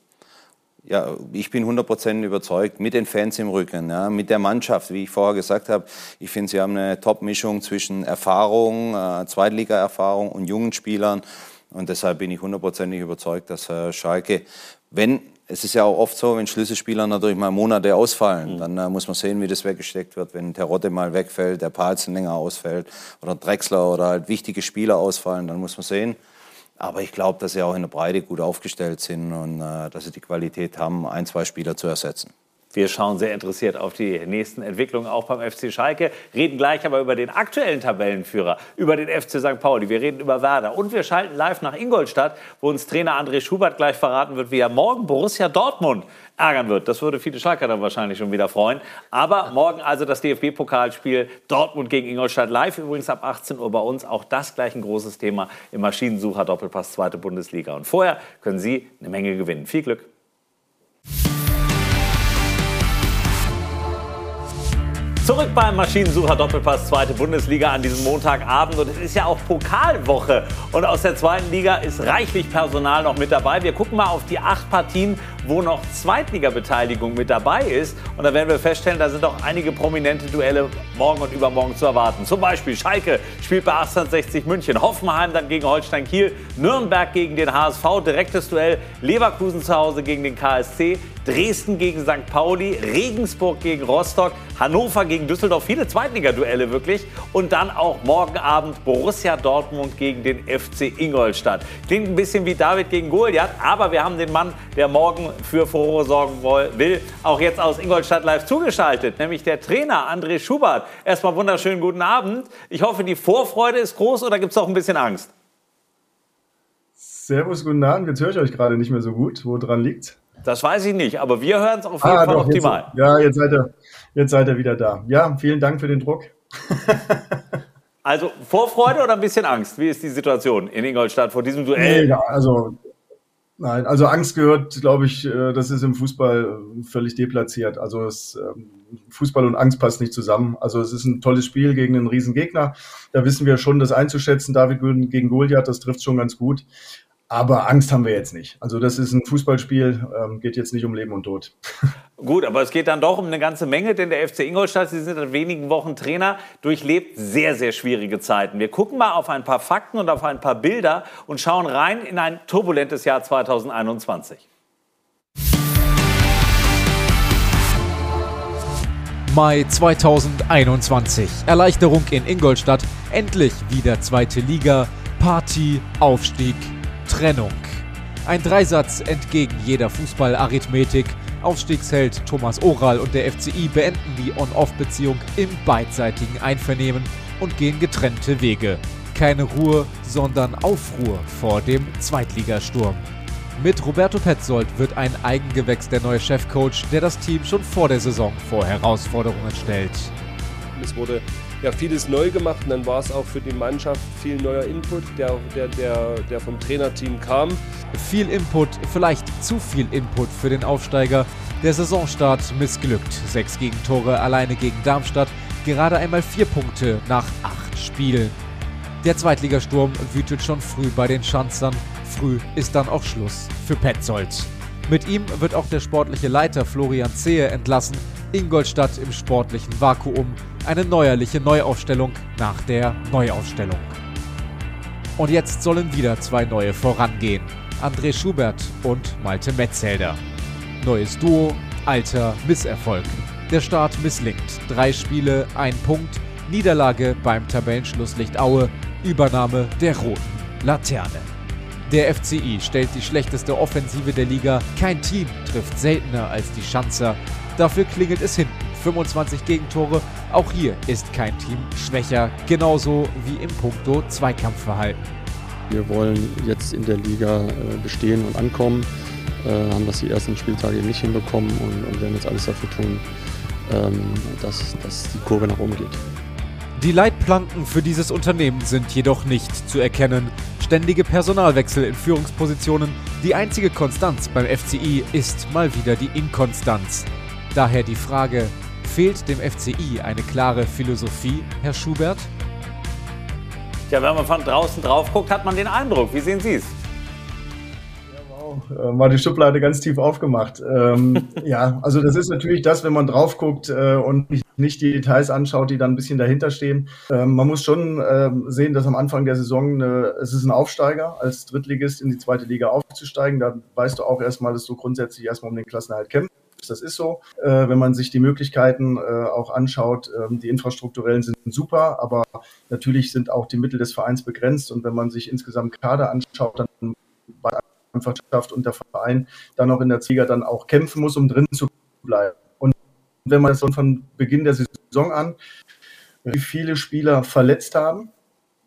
Ja, ich bin 100% überzeugt, mit den Fans im Rücken, ja, mit der Mannschaft, wie ich vorher gesagt habe. Ich finde, sie haben eine Top-Mischung zwischen Erfahrung, äh, Zweitliga-Erfahrung und jungen Spielern. Und deshalb bin ich hundertprozentig überzeugt, dass äh, Schalke, wenn, es ist ja auch oft so, wenn Schlüsselspieler natürlich mal Monate ausfallen, dann äh, muss man sehen, wie das weggesteckt wird. Wenn Terodde mal wegfällt, der Palzen länger ausfällt oder Drexler oder halt wichtige Spieler ausfallen, dann muss man sehen. Aber ich glaube, dass sie auch in der Breite gut aufgestellt sind und äh, dass sie die Qualität haben, ein, zwei Spieler zu ersetzen. Wir schauen sehr interessiert auf die nächsten Entwicklungen auch beim FC Schalke, reden gleich aber über den aktuellen Tabellenführer, über den FC St. Pauli, wir reden über Werder und wir schalten live nach Ingolstadt, wo uns Trainer André Schubert gleich verraten wird, wie er morgen Borussia Dortmund ärgern wird. Das würde viele Schalker dann wahrscheinlich schon wieder freuen. Aber morgen also das DFB-Pokalspiel Dortmund gegen Ingolstadt live, übrigens ab 18 Uhr bei uns. Auch das gleich ein großes Thema im Maschinensucher Doppelpass zweite Bundesliga. Und vorher können Sie eine Menge gewinnen. Viel Glück. Zurück beim Maschinensucher Doppelpass zweite Bundesliga an diesem Montagabend und es ist ja auch Pokalwoche und aus der zweiten Liga ist reichlich Personal noch mit dabei. Wir gucken mal auf die acht Partien, wo noch Zweitliga-Beteiligung mit dabei ist und da werden wir feststellen, da sind auch einige prominente Duelle morgen und übermorgen zu erwarten. Zum Beispiel Schalke spielt bei 1860 München, Hoffenheim dann gegen Holstein Kiel, Nürnberg gegen den HSV, direktes Duell, Leverkusen zu Hause gegen den KSC, Dresden gegen St. Pauli, Regensburg gegen Rostock, Hannover gegen Düsseldorf, viele Zweitligaduelle wirklich. Und dann auch morgen Abend Borussia Dortmund gegen den FC Ingolstadt. Klingt ein bisschen wie David gegen Goliath, aber wir haben den Mann, der morgen für Furore sorgen will, auch jetzt aus Ingolstadt live zugeschaltet, nämlich der Trainer André Schubert. Erstmal wunderschönen guten Abend. Ich hoffe, die Vorfreude ist groß oder gibt es auch ein bisschen Angst? Servus, guten Abend. Jetzt höre ich euch gerade nicht mehr so gut. Wo dran liegt? Das weiß ich nicht, aber wir hören es auf jeden Fall doch, optimal. Jetzt, ja, jetzt seid, ihr, jetzt seid ihr wieder da. Ja, vielen Dank für den Druck. Also Vorfreude oder ein bisschen Angst? Wie ist die Situation in Ingolstadt vor diesem Duell? Nee, also, nein, also Angst gehört, glaube ich, äh, das ist im Fußball äh, völlig deplatziert. Also es, ähm, Fußball und Angst passt nicht zusammen. Also es ist ein tolles Spiel gegen einen riesen Gegner. Da wissen wir schon, das einzuschätzen. David gegen Goliath, das trifft schon ganz gut. Aber Angst haben wir jetzt nicht. Also das ist ein Fußballspiel, ähm, geht jetzt nicht um Leben und Tod. Gut, aber es geht dann doch um eine ganze Menge, denn der FC Ingolstadt, Sie sind seit wenigen Wochen Trainer, durchlebt sehr, sehr schwierige Zeiten. Wir gucken mal auf ein paar Fakten und auf ein paar Bilder und schauen rein in ein turbulentes Jahr 2021. Mai 2021. Erleichterung in Ingolstadt. Endlich wieder zweite Liga. Party, Aufstieg, Trennung. Ein Dreisatz entgegen jeder Fußballarithmetik. Aufstiegsheld Thomas Oral und der FCI beenden die On-Off-Beziehung im beidseitigen Einvernehmen. und gehen getrennte Wege. Keine Ruhe, sondern Aufruhr vor dem Zweitligasturm. Mit Roberto Petzold wird ein Eigengewächs der neue Chefcoach, der das Team schon vor der Saison vor Herausforderungen stellt. Es wurde ja vieles neu gemacht und dann war es auch für die Mannschaft viel neuer Input, der, der, der, der vom Trainerteam kam. Viel Input, vielleicht zu viel Input für den Aufsteiger. Der Saisonstart missglückt. Sechs Gegentore alleine gegen Darmstadt, gerade einmal vier Punkte nach acht Spielen. Der Zweitligasturm wütet schon früh bei den Schanzern. Früh ist dann auch Schluss für Petzold. Mit ihm wird auch der sportliche Leiter Florian Zehe entlassen. Ingolstadt im sportlichen Vakuum. Eine neuerliche Neuaufstellung nach der Neuaufstellung. Und jetzt sollen wieder zwei neue vorangehen. André Schubert und Malte Metzelder. Neues Duo, alter Misserfolg. Der Start misslingt. Drei Spiele, ein Punkt. Niederlage beim Tabellenschlusslicht Aue. Übernahme der roten Laterne. Der FCI stellt die schlechteste Offensive der Liga. Kein Team trifft seltener als die Schanzer. Dafür klingelt es hinten. 25 Gegentore. Auch hier ist kein Team schwächer, genauso wie im Punkto Zweikampfverhalten. Wir wollen jetzt in der Liga äh, bestehen und ankommen, äh, haben das die ersten Spieltage nicht hinbekommen und, und werden jetzt alles dafür tun, ähm, dass, dass die Kurve nach oben geht. Die Leitplanken für dieses Unternehmen sind jedoch nicht zu erkennen. Ständige Personalwechsel in Führungspositionen. Die einzige Konstanz beim FCI ist mal wieder die Inkonstanz. Daher die Frage, fehlt dem FCI eine klare Philosophie, Herr Schubert? Ja, wenn man von draußen drauf guckt, hat man den Eindruck. Wie sehen Sie es? Äh, mal die Schublade ganz tief aufgemacht. Ähm, ja, also das ist natürlich das, wenn man drauf guckt äh, und nicht, die Details anschaut, die dann ein bisschen dahinter stehen. Ähm, man muss schon äh, sehen, dass am Anfang der Saison äh, es ist ein Aufsteiger, als Drittligist in die zweite Liga aufzusteigen. Da weißt du auch erstmal, dass du grundsätzlich erstmal um den Klassenerhalt kämpfst. Das ist so. Äh, wenn man sich die Möglichkeiten äh, auch anschaut, ähm, die infrastrukturellen sind super, aber natürlich sind auch die Mittel des Vereins begrenzt. Und wenn man sich insgesamt Kader anschaut, dann Mannschaft und der Verein dann auch in der Liga dann auch kämpfen muss, um drin zu bleiben. Und wenn man das von Beginn der Saison an, wie viele Spieler verletzt haben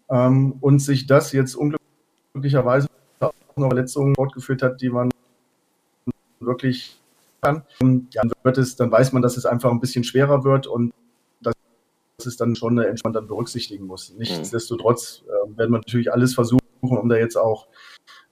ähm, und sich das jetzt unglücklicherweise auch noch Verletzungen fortgeführt hat, die man wirklich kann, ja, wird es, dann weiß man, dass es einfach ein bisschen schwerer wird und das ist dann schon eine Entspannung dann berücksichtigen muss. Nichtsdestotrotz äh, werden wir natürlich alles versuchen, um da jetzt auch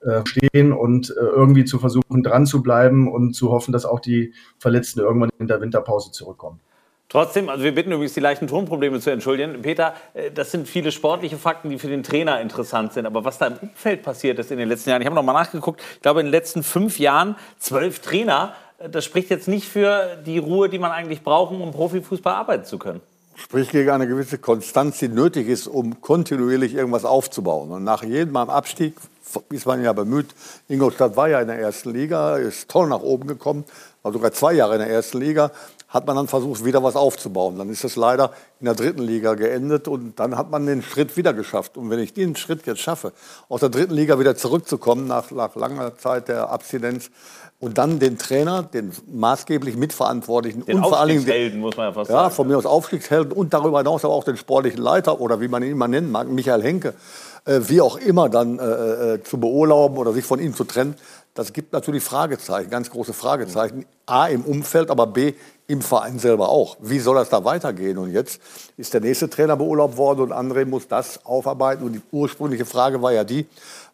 äh, stehen und äh, irgendwie zu versuchen, dran zu bleiben und zu hoffen, dass auch die Verletzten irgendwann in der Winterpause zurückkommen. Trotzdem, also wir bitten übrigens, die leichten Tonprobleme zu entschuldigen. Peter, äh, das sind viele sportliche Fakten, die für den Trainer interessant sind. Aber was da im Umfeld passiert ist in den letzten Jahren, ich habe noch mal nachgeguckt, ich glaube in den letzten fünf Jahren zwölf Trainer, das spricht jetzt nicht für die Ruhe, die man eigentlich braucht, um Profifußball arbeiten zu können. Spricht gegen eine gewisse Konstanz, die nötig ist, um kontinuierlich irgendwas aufzubauen. Und nach jedem Abstieg ist man ja bemüht. Ingolstadt war ja in der ersten Liga, ist toll nach oben gekommen, war sogar zwei Jahre in der ersten Liga. Hat man dann versucht, wieder was aufzubauen. Dann ist es leider in der dritten Liga geendet und dann hat man den Schritt wieder geschafft. Und wenn ich den Schritt jetzt schaffe, aus der dritten Liga wieder zurückzukommen, nach, nach langer Zeit der Abstinenz, und dann den Trainer, den maßgeblich Mitverantwortlichen den und vor allen Dingen muss man ja fast ja, sagen. von mir aus Aufstiegshelden und darüber hinaus aber auch den sportlichen Leiter oder wie man ihn immer nennen mag, Michael Henke, äh, wie auch immer dann äh, äh, zu beurlauben oder sich von ihm zu trennen, das gibt natürlich Fragezeichen, ganz große Fragezeichen. A im Umfeld, aber B im Verein selber auch. Wie soll das da weitergehen? Und jetzt ist der nächste Trainer beurlaubt worden und André muss das aufarbeiten. Und die ursprüngliche Frage war ja die,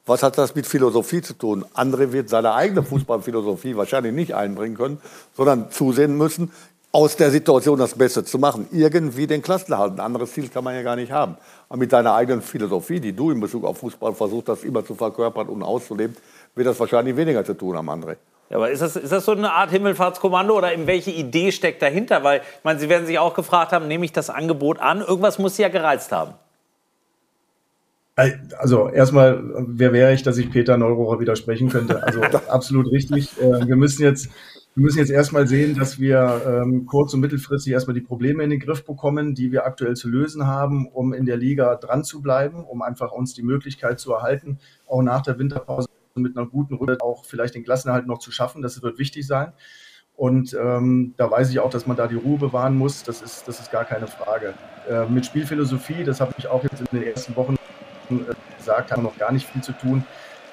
was hat das mit Philosophie zu tun? André wird seine eigene Fußballphilosophie wahrscheinlich nicht einbringen können, sondern zusehen müssen, aus der Situation das Beste zu machen. Irgendwie den Klassenerhalt. Ein anderes Ziel kann man ja gar nicht haben. Aber mit deiner eigenen Philosophie, die du in Bezug auf Fußball versuchst, das immer zu verkörpern und auszuleben, wird das wahrscheinlich weniger zu tun haben, André. Ja, aber ist das, ist das so eine Art Himmelfahrtskommando oder in welche Idee steckt dahinter? Weil, ich meine, Sie werden sich auch gefragt haben, nehme ich das Angebot an? Irgendwas muss Sie ja gereizt haben. Also erstmal, wer wäre ich, dass ich Peter Neurohrer widersprechen könnte? Also absolut richtig. Äh, wir müssen jetzt wir müssen jetzt erstmal sehen, dass wir ähm, kurz- und mittelfristig erstmal die Probleme in den Griff bekommen, die wir aktuell zu lösen haben, um in der Liga dran zu bleiben, um einfach uns die Möglichkeit zu erhalten, auch nach der Winterpause mit einer guten Runde auch vielleicht den Klassenerhalt noch zu schaffen. Das wird wichtig sein. Und ähm, da weiß ich auch, dass man da die Ruhe bewahren muss. Das ist, das ist gar keine Frage. Äh, mit Spielphilosophie, das habe ich auch jetzt in den ersten Wochen gesagt, haben noch gar nicht viel zu tun.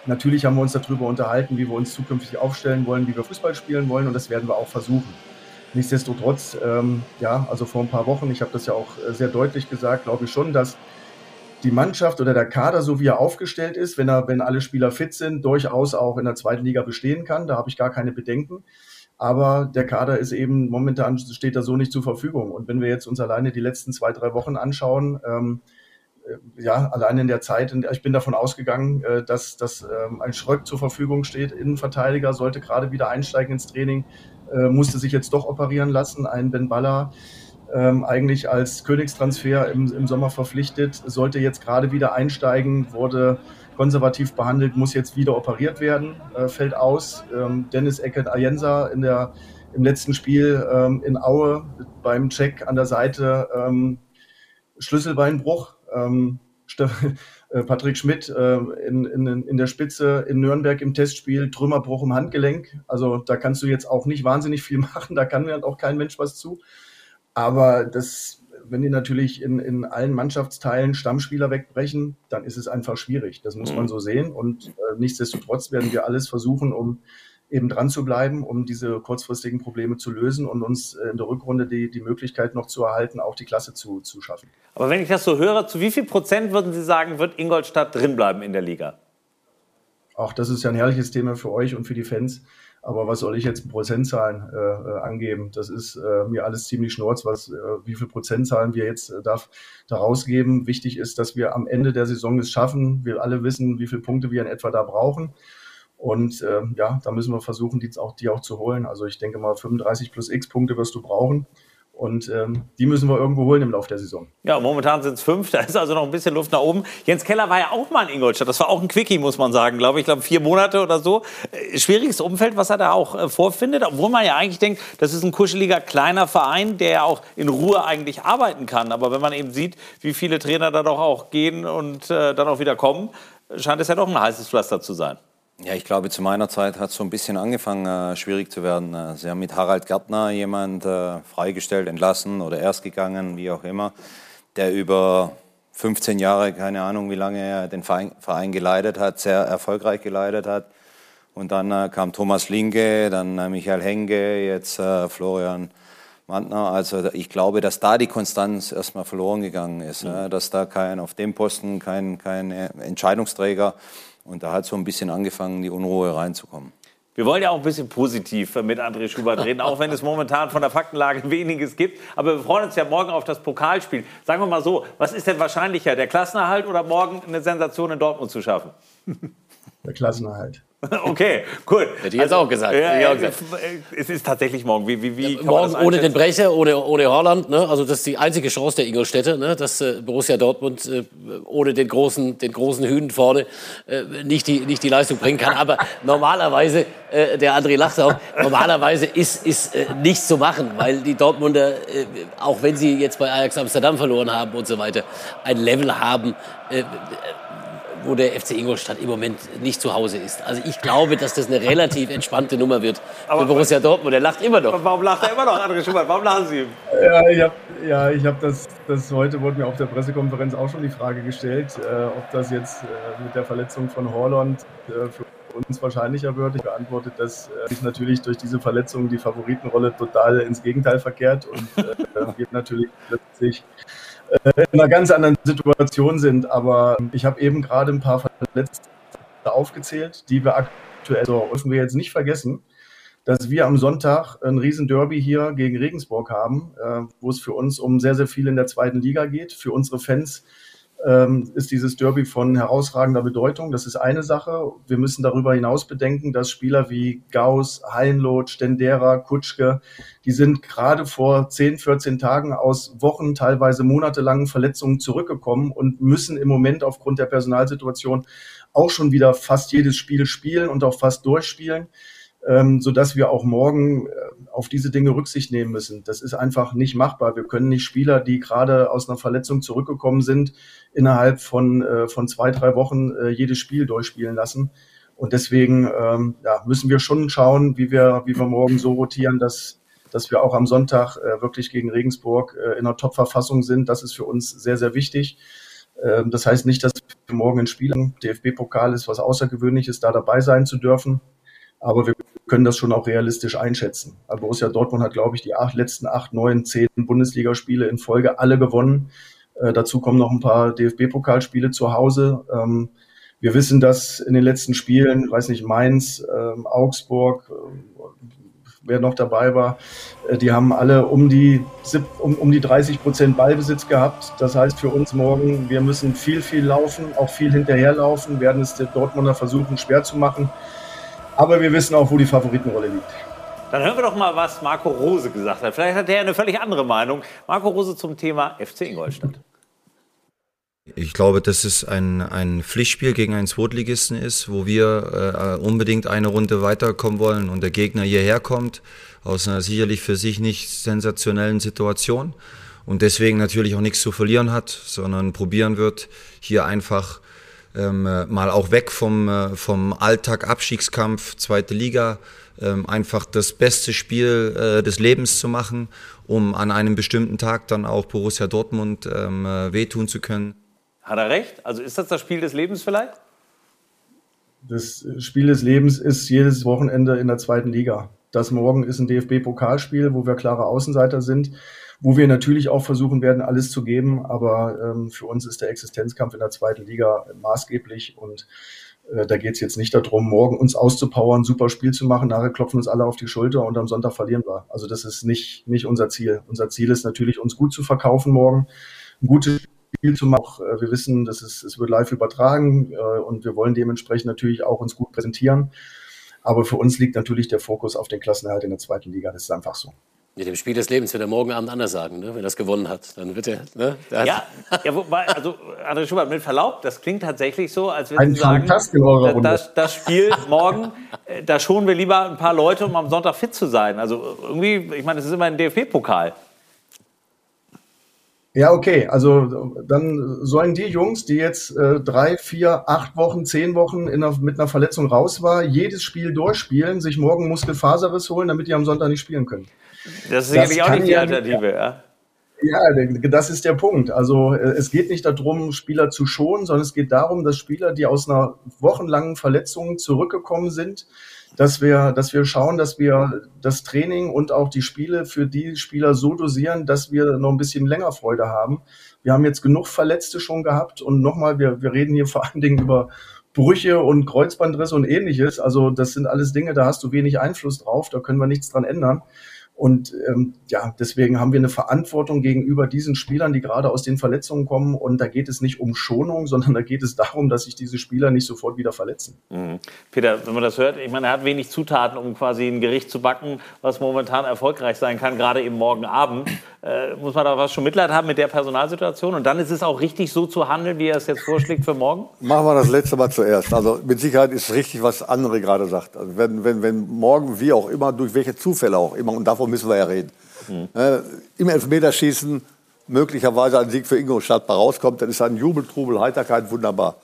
Natürlich haben wir uns darüber unterhalten, wie wir uns zukünftig aufstellen wollen, wie wir Fußball spielen wollen und das werden wir auch versuchen. Nichtsdestotrotz, ähm, ja, also vor ein paar Wochen, ich habe das ja auch äh, sehr deutlich gesagt, glaube ich schon, dass die Mannschaft oder der Kader, so wie er aufgestellt ist, wenn, er, wenn alle Spieler fit sind, durchaus auch in der zweiten Liga bestehen kann. Da habe ich gar keine Bedenken. Aber der Kader ist eben momentan steht da so nicht zur Verfügung. Und wenn wir jetzt uns alleine die letzten zwei, drei Wochen anschauen, ähm, äh, ja, allein in der Zeit, ich bin davon ausgegangen, äh, dass, dass ähm, ein Schröck zur Verfügung steht. Innenverteidiger sollte gerade wieder einsteigen ins Training, äh, musste sich jetzt doch operieren lassen. Ein Ben Baller, ähm, eigentlich als Königstransfer im, im Sommer verpflichtet, sollte jetzt gerade wieder einsteigen, wurde konservativ behandelt, muss jetzt wieder operiert werden, äh, fällt aus. Ähm, Dennis Eckert Ayensa in der, im letzten Spiel ähm, in Aue beim Check an der Seite ähm, Schlüsselbeinbruch. Ähm, äh, Patrick Schmidt äh, in, in, in der Spitze in Nürnberg im Testspiel, Trümmerbruch im Handgelenk. Also da kannst du jetzt auch nicht wahnsinnig viel machen, da kann mir auch kein Mensch was zu. Aber das wenn die natürlich in, in allen Mannschaftsteilen Stammspieler wegbrechen, dann ist es einfach schwierig. Das muss mhm. man so sehen. Und äh, nichtsdestotrotz werden wir alles versuchen, um eben dran zu bleiben, um diese kurzfristigen Probleme zu lösen und uns in der Rückrunde die, die Möglichkeit noch zu erhalten, auch die Klasse zu, zu schaffen. Aber wenn ich das so höre, zu wie viel Prozent würden Sie sagen, wird Ingolstadt drinbleiben in der Liga? Auch das ist ja ein herrliches Thema für euch und für die Fans. Aber was soll ich jetzt Prozentzahlen äh, äh, angeben? Das ist äh, mir alles ziemlich schnurz, was, äh, wie viele Prozentzahlen wir jetzt äh, darf, daraus geben. Wichtig ist, dass wir am Ende der Saison es schaffen. Wir alle wissen, wie viele Punkte wir in etwa da brauchen. Und äh, ja, da müssen wir versuchen, die auch, die auch zu holen. Also ich denke mal, 35 plus X Punkte wirst du brauchen. Und ähm, die müssen wir irgendwo holen im Laufe der Saison. Ja, momentan sind es fünf, da ist also noch ein bisschen Luft nach oben. Jens Keller war ja auch mal in Ingolstadt. Das war auch ein Quickie, muss man sagen, glaube ich. Ich glaube, vier Monate oder so. Äh, schwieriges Umfeld, was er da auch äh, vorfindet. Obwohl man ja eigentlich denkt, das ist ein kuscheliger kleiner Verein, der ja auch in Ruhe eigentlich arbeiten kann. Aber wenn man eben sieht, wie viele Trainer da doch auch gehen und äh, dann auch wieder kommen, scheint es ja doch ein heißes Pflaster zu sein. Ja, ich glaube, zu meiner Zeit hat es so ein bisschen angefangen, äh, schwierig zu werden. Äh, sie haben mit Harald Gärtner jemand äh, freigestellt, entlassen oder erst gegangen, wie auch immer, der über 15 Jahre, keine Ahnung, wie lange er den Verein, Verein geleitet hat, sehr erfolgreich geleitet hat. Und dann äh, kam Thomas Linke, dann äh, Michael Henke, jetzt äh, Florian Mantner. Also ich glaube, dass da die Konstanz erstmal verloren gegangen ist, mhm. dass da kein auf dem Posten kein, kein Entscheidungsträger und da hat so ein bisschen angefangen, die Unruhe reinzukommen. Wir wollen ja auch ein bisschen positiv mit André Schubert reden, auch wenn es momentan von der Faktenlage weniges gibt. Aber wir freuen uns ja morgen auf das Pokalspiel. Sagen wir mal so, was ist denn wahrscheinlicher, der Klassenerhalt oder morgen eine Sensation in Dortmund zu schaffen? Der Klassenerhalt. Okay, cool. Hätte ich jetzt also, auch gesagt. Ja, auch gesagt. Es ist tatsächlich morgen. Wie, wie, wie ja, morgen ohne den Brecher, ohne, ohne Holland. Ne? Also das ist die einzige Chance der Ingolstädte, ne? dass äh, Borussia Dortmund äh, ohne den großen, den großen Hühn vorne äh, nicht, die, nicht die Leistung bringen kann. Aber normalerweise, äh, der André lacht auch, normalerweise ist, ist äh, nichts zu machen, weil die Dortmunder, äh, auch wenn sie jetzt bei Ajax Amsterdam verloren haben und so weiter, ein Level haben wo der FC Ingolstadt im Moment nicht zu Hause ist. Also ich glaube, dass das eine relativ entspannte Nummer wird Aber für Borussia Dortmund. Der lacht immer noch. Warum lacht er immer noch, André Schubert? Warum lachen Sie? Ja, ich habe ja, hab das, das heute wurde mir auf der Pressekonferenz auch schon die Frage gestellt, äh, ob das jetzt äh, mit der Verletzung von Horland äh, für uns wahrscheinlicher wird. Ich beantworte, dass äh, sich natürlich durch diese Verletzung die Favoritenrolle total ins Gegenteil verkehrt und äh, wir natürlich plötzlich äh, in einer ganz anderen Situation sind. Aber ich habe eben gerade ein paar Verletzte aufgezählt, die wir aktuell, so dürfen wir jetzt nicht vergessen, dass wir am Sonntag ein Riesenderby hier gegen Regensburg haben, äh, wo es für uns um sehr, sehr viel in der zweiten Liga geht. Für unsere Fans ähm, ist dieses Derby von herausragender Bedeutung. Das ist eine Sache. Wir müssen darüber hinaus bedenken, dass Spieler wie Gauss, Heinloth, Stendera, Kutschke, die sind gerade vor 10, 14 Tagen aus Wochen, teilweise monatelangen Verletzungen zurückgekommen und müssen im Moment aufgrund der Personalsituation auch schon wieder fast jedes Spiel spielen und auch fast durchspielen ähm, sodass wir auch morgen äh, auf diese Dinge Rücksicht nehmen müssen. Das ist einfach nicht machbar. Wir können nicht Spieler, die gerade aus einer Verletzung zurückgekommen sind, innerhalb von, äh, von zwei, drei Wochen äh, jedes Spiel durchspielen lassen. Und deswegen ähm, ja, müssen wir schon schauen, wie wir, wie wir morgen so rotieren, dass, dass wir auch am Sonntag äh, wirklich gegen Regensburg äh, in einer Top-Verfassung sind. Das ist für uns sehr, sehr wichtig. Ähm, das heißt nicht, dass wir morgen in Spielen, DFB-Pokal ist was Außergewöhnliches, da dabei sein zu dürfen. Aber wir können das schon auch realistisch einschätzen. Borussia Dortmund hat, glaube ich, die acht, letzten acht, neun, zehn Bundesligaspiele in Folge alle gewonnen. Äh, dazu kommen noch ein paar DFB-Pokalspiele zu Hause. Ähm, wir wissen, dass in den letzten Spielen, weiß nicht, Mainz, ähm, Augsburg, äh, wer noch dabei war, äh, die haben alle um die, um, um die 30 Prozent Ballbesitz gehabt. Das heißt für uns morgen, wir müssen viel, viel laufen, auch viel hinterherlaufen, werden es der Dortmunder versuchen schwer zu machen. Aber wir wissen auch, wo die Favoritenrolle liegt. Dann hören wir doch mal, was Marco Rose gesagt hat. Vielleicht hat er eine völlig andere Meinung. Marco Rose zum Thema FC Ingolstadt. Ich glaube, dass es ein, ein Pflichtspiel gegen einen Zweitligisten ist, wo wir äh, unbedingt eine Runde weiterkommen wollen und der Gegner hierher kommt, aus einer sicherlich für sich nicht sensationellen Situation und deswegen natürlich auch nichts zu verlieren hat, sondern probieren wird, hier einfach ähm, mal auch weg vom, äh, vom Alltag Abstiegskampf, zweite Liga, ähm, einfach das beste Spiel äh, des Lebens zu machen, um an einem bestimmten Tag dann auch Borussia Dortmund ähm, äh, wehtun zu können. Hat er recht? Also ist das das Spiel des Lebens vielleicht? Das Spiel des Lebens ist jedes Wochenende in der zweiten Liga. Das morgen ist ein DFB-Pokalspiel, wo wir klare Außenseiter sind, wo wir natürlich auch versuchen werden, alles zu geben. Aber ähm, für uns ist der Existenzkampf in der zweiten Liga maßgeblich und äh, da geht es jetzt nicht darum, morgen uns auszupowern, super Spiel zu machen, nachher klopfen uns alle auf die Schulter und am Sonntag verlieren wir. Also das ist nicht, nicht unser Ziel. Unser Ziel ist natürlich, uns gut zu verkaufen morgen, ein gutes Spiel zu machen. Äh, wir wissen, dass es, es wird live übertragen äh, und wir wollen dementsprechend natürlich auch uns gut präsentieren. Aber für uns liegt natürlich der Fokus auf den Klassenerhalt in der zweiten Liga. Das ist einfach so. Mit dem Spiel des Lebens wird er morgen Abend anders sagen, ne? wenn er es gewonnen hat. Dann wird er. Ne? Ja, ja, wobei, also André Schubert, mit Verlaub, das klingt tatsächlich so, als würden Sie sagen, das, das, Spiel morgen, äh, da schonen wir lieber ein paar Leute, um am Sonntag fit zu sein. Also irgendwie, ich meine, es ist immer ein DFB-Pokal. Ja, okay. Also dann sollen die Jungs, die jetzt äh, drei, vier, acht Wochen, zehn Wochen einer, mit einer Verletzung raus war, jedes Spiel durchspielen, sich morgen Muskelfaserriss holen, damit die am Sonntag nicht spielen können. Das ist sicherlich auch nicht die Alternative, ja. Ja, das ist der Punkt. Also äh, es geht nicht darum, Spieler zu schonen, sondern es geht darum, dass Spieler, die aus einer wochenlangen Verletzung zurückgekommen sind, dass wir, dass wir schauen, dass wir das Training und auch die Spiele für die Spieler so dosieren, dass wir noch ein bisschen länger Freude haben. Wir haben jetzt genug Verletzte schon gehabt und nochmal, wir, wir reden hier vor allen Dingen über Brüche und Kreuzbandrisse und ähnliches. Also das sind alles Dinge, da hast du wenig Einfluss drauf, da können wir nichts dran ändern. Und ähm, ja, deswegen haben wir eine Verantwortung gegenüber diesen Spielern, die gerade aus den Verletzungen kommen. Und da geht es nicht um Schonung, sondern da geht es darum, dass sich diese Spieler nicht sofort wieder verletzen. Mhm. Peter, wenn man das hört, ich meine, er hat wenig Zutaten, um quasi ein Gericht zu backen, was momentan erfolgreich sein kann, gerade eben morgen Abend. Äh, muss man da was schon Mitleid haben mit der Personalsituation? Und dann ist es auch richtig, so zu handeln, wie er es jetzt vorschlägt für morgen? Machen wir das letzte Mal zuerst. Also mit Sicherheit ist richtig, was andere gerade sagt. Also wenn, wenn, wenn morgen, wie auch immer, durch welche Zufälle auch immer, und davon davon müssen wir ja reden. Mhm. Äh, Im Elfmeterschießen möglicherweise ein Sieg für Ingolstadt rauskommt, dann ist ein Jubel, Trubel, Heiterkeit wunderbar.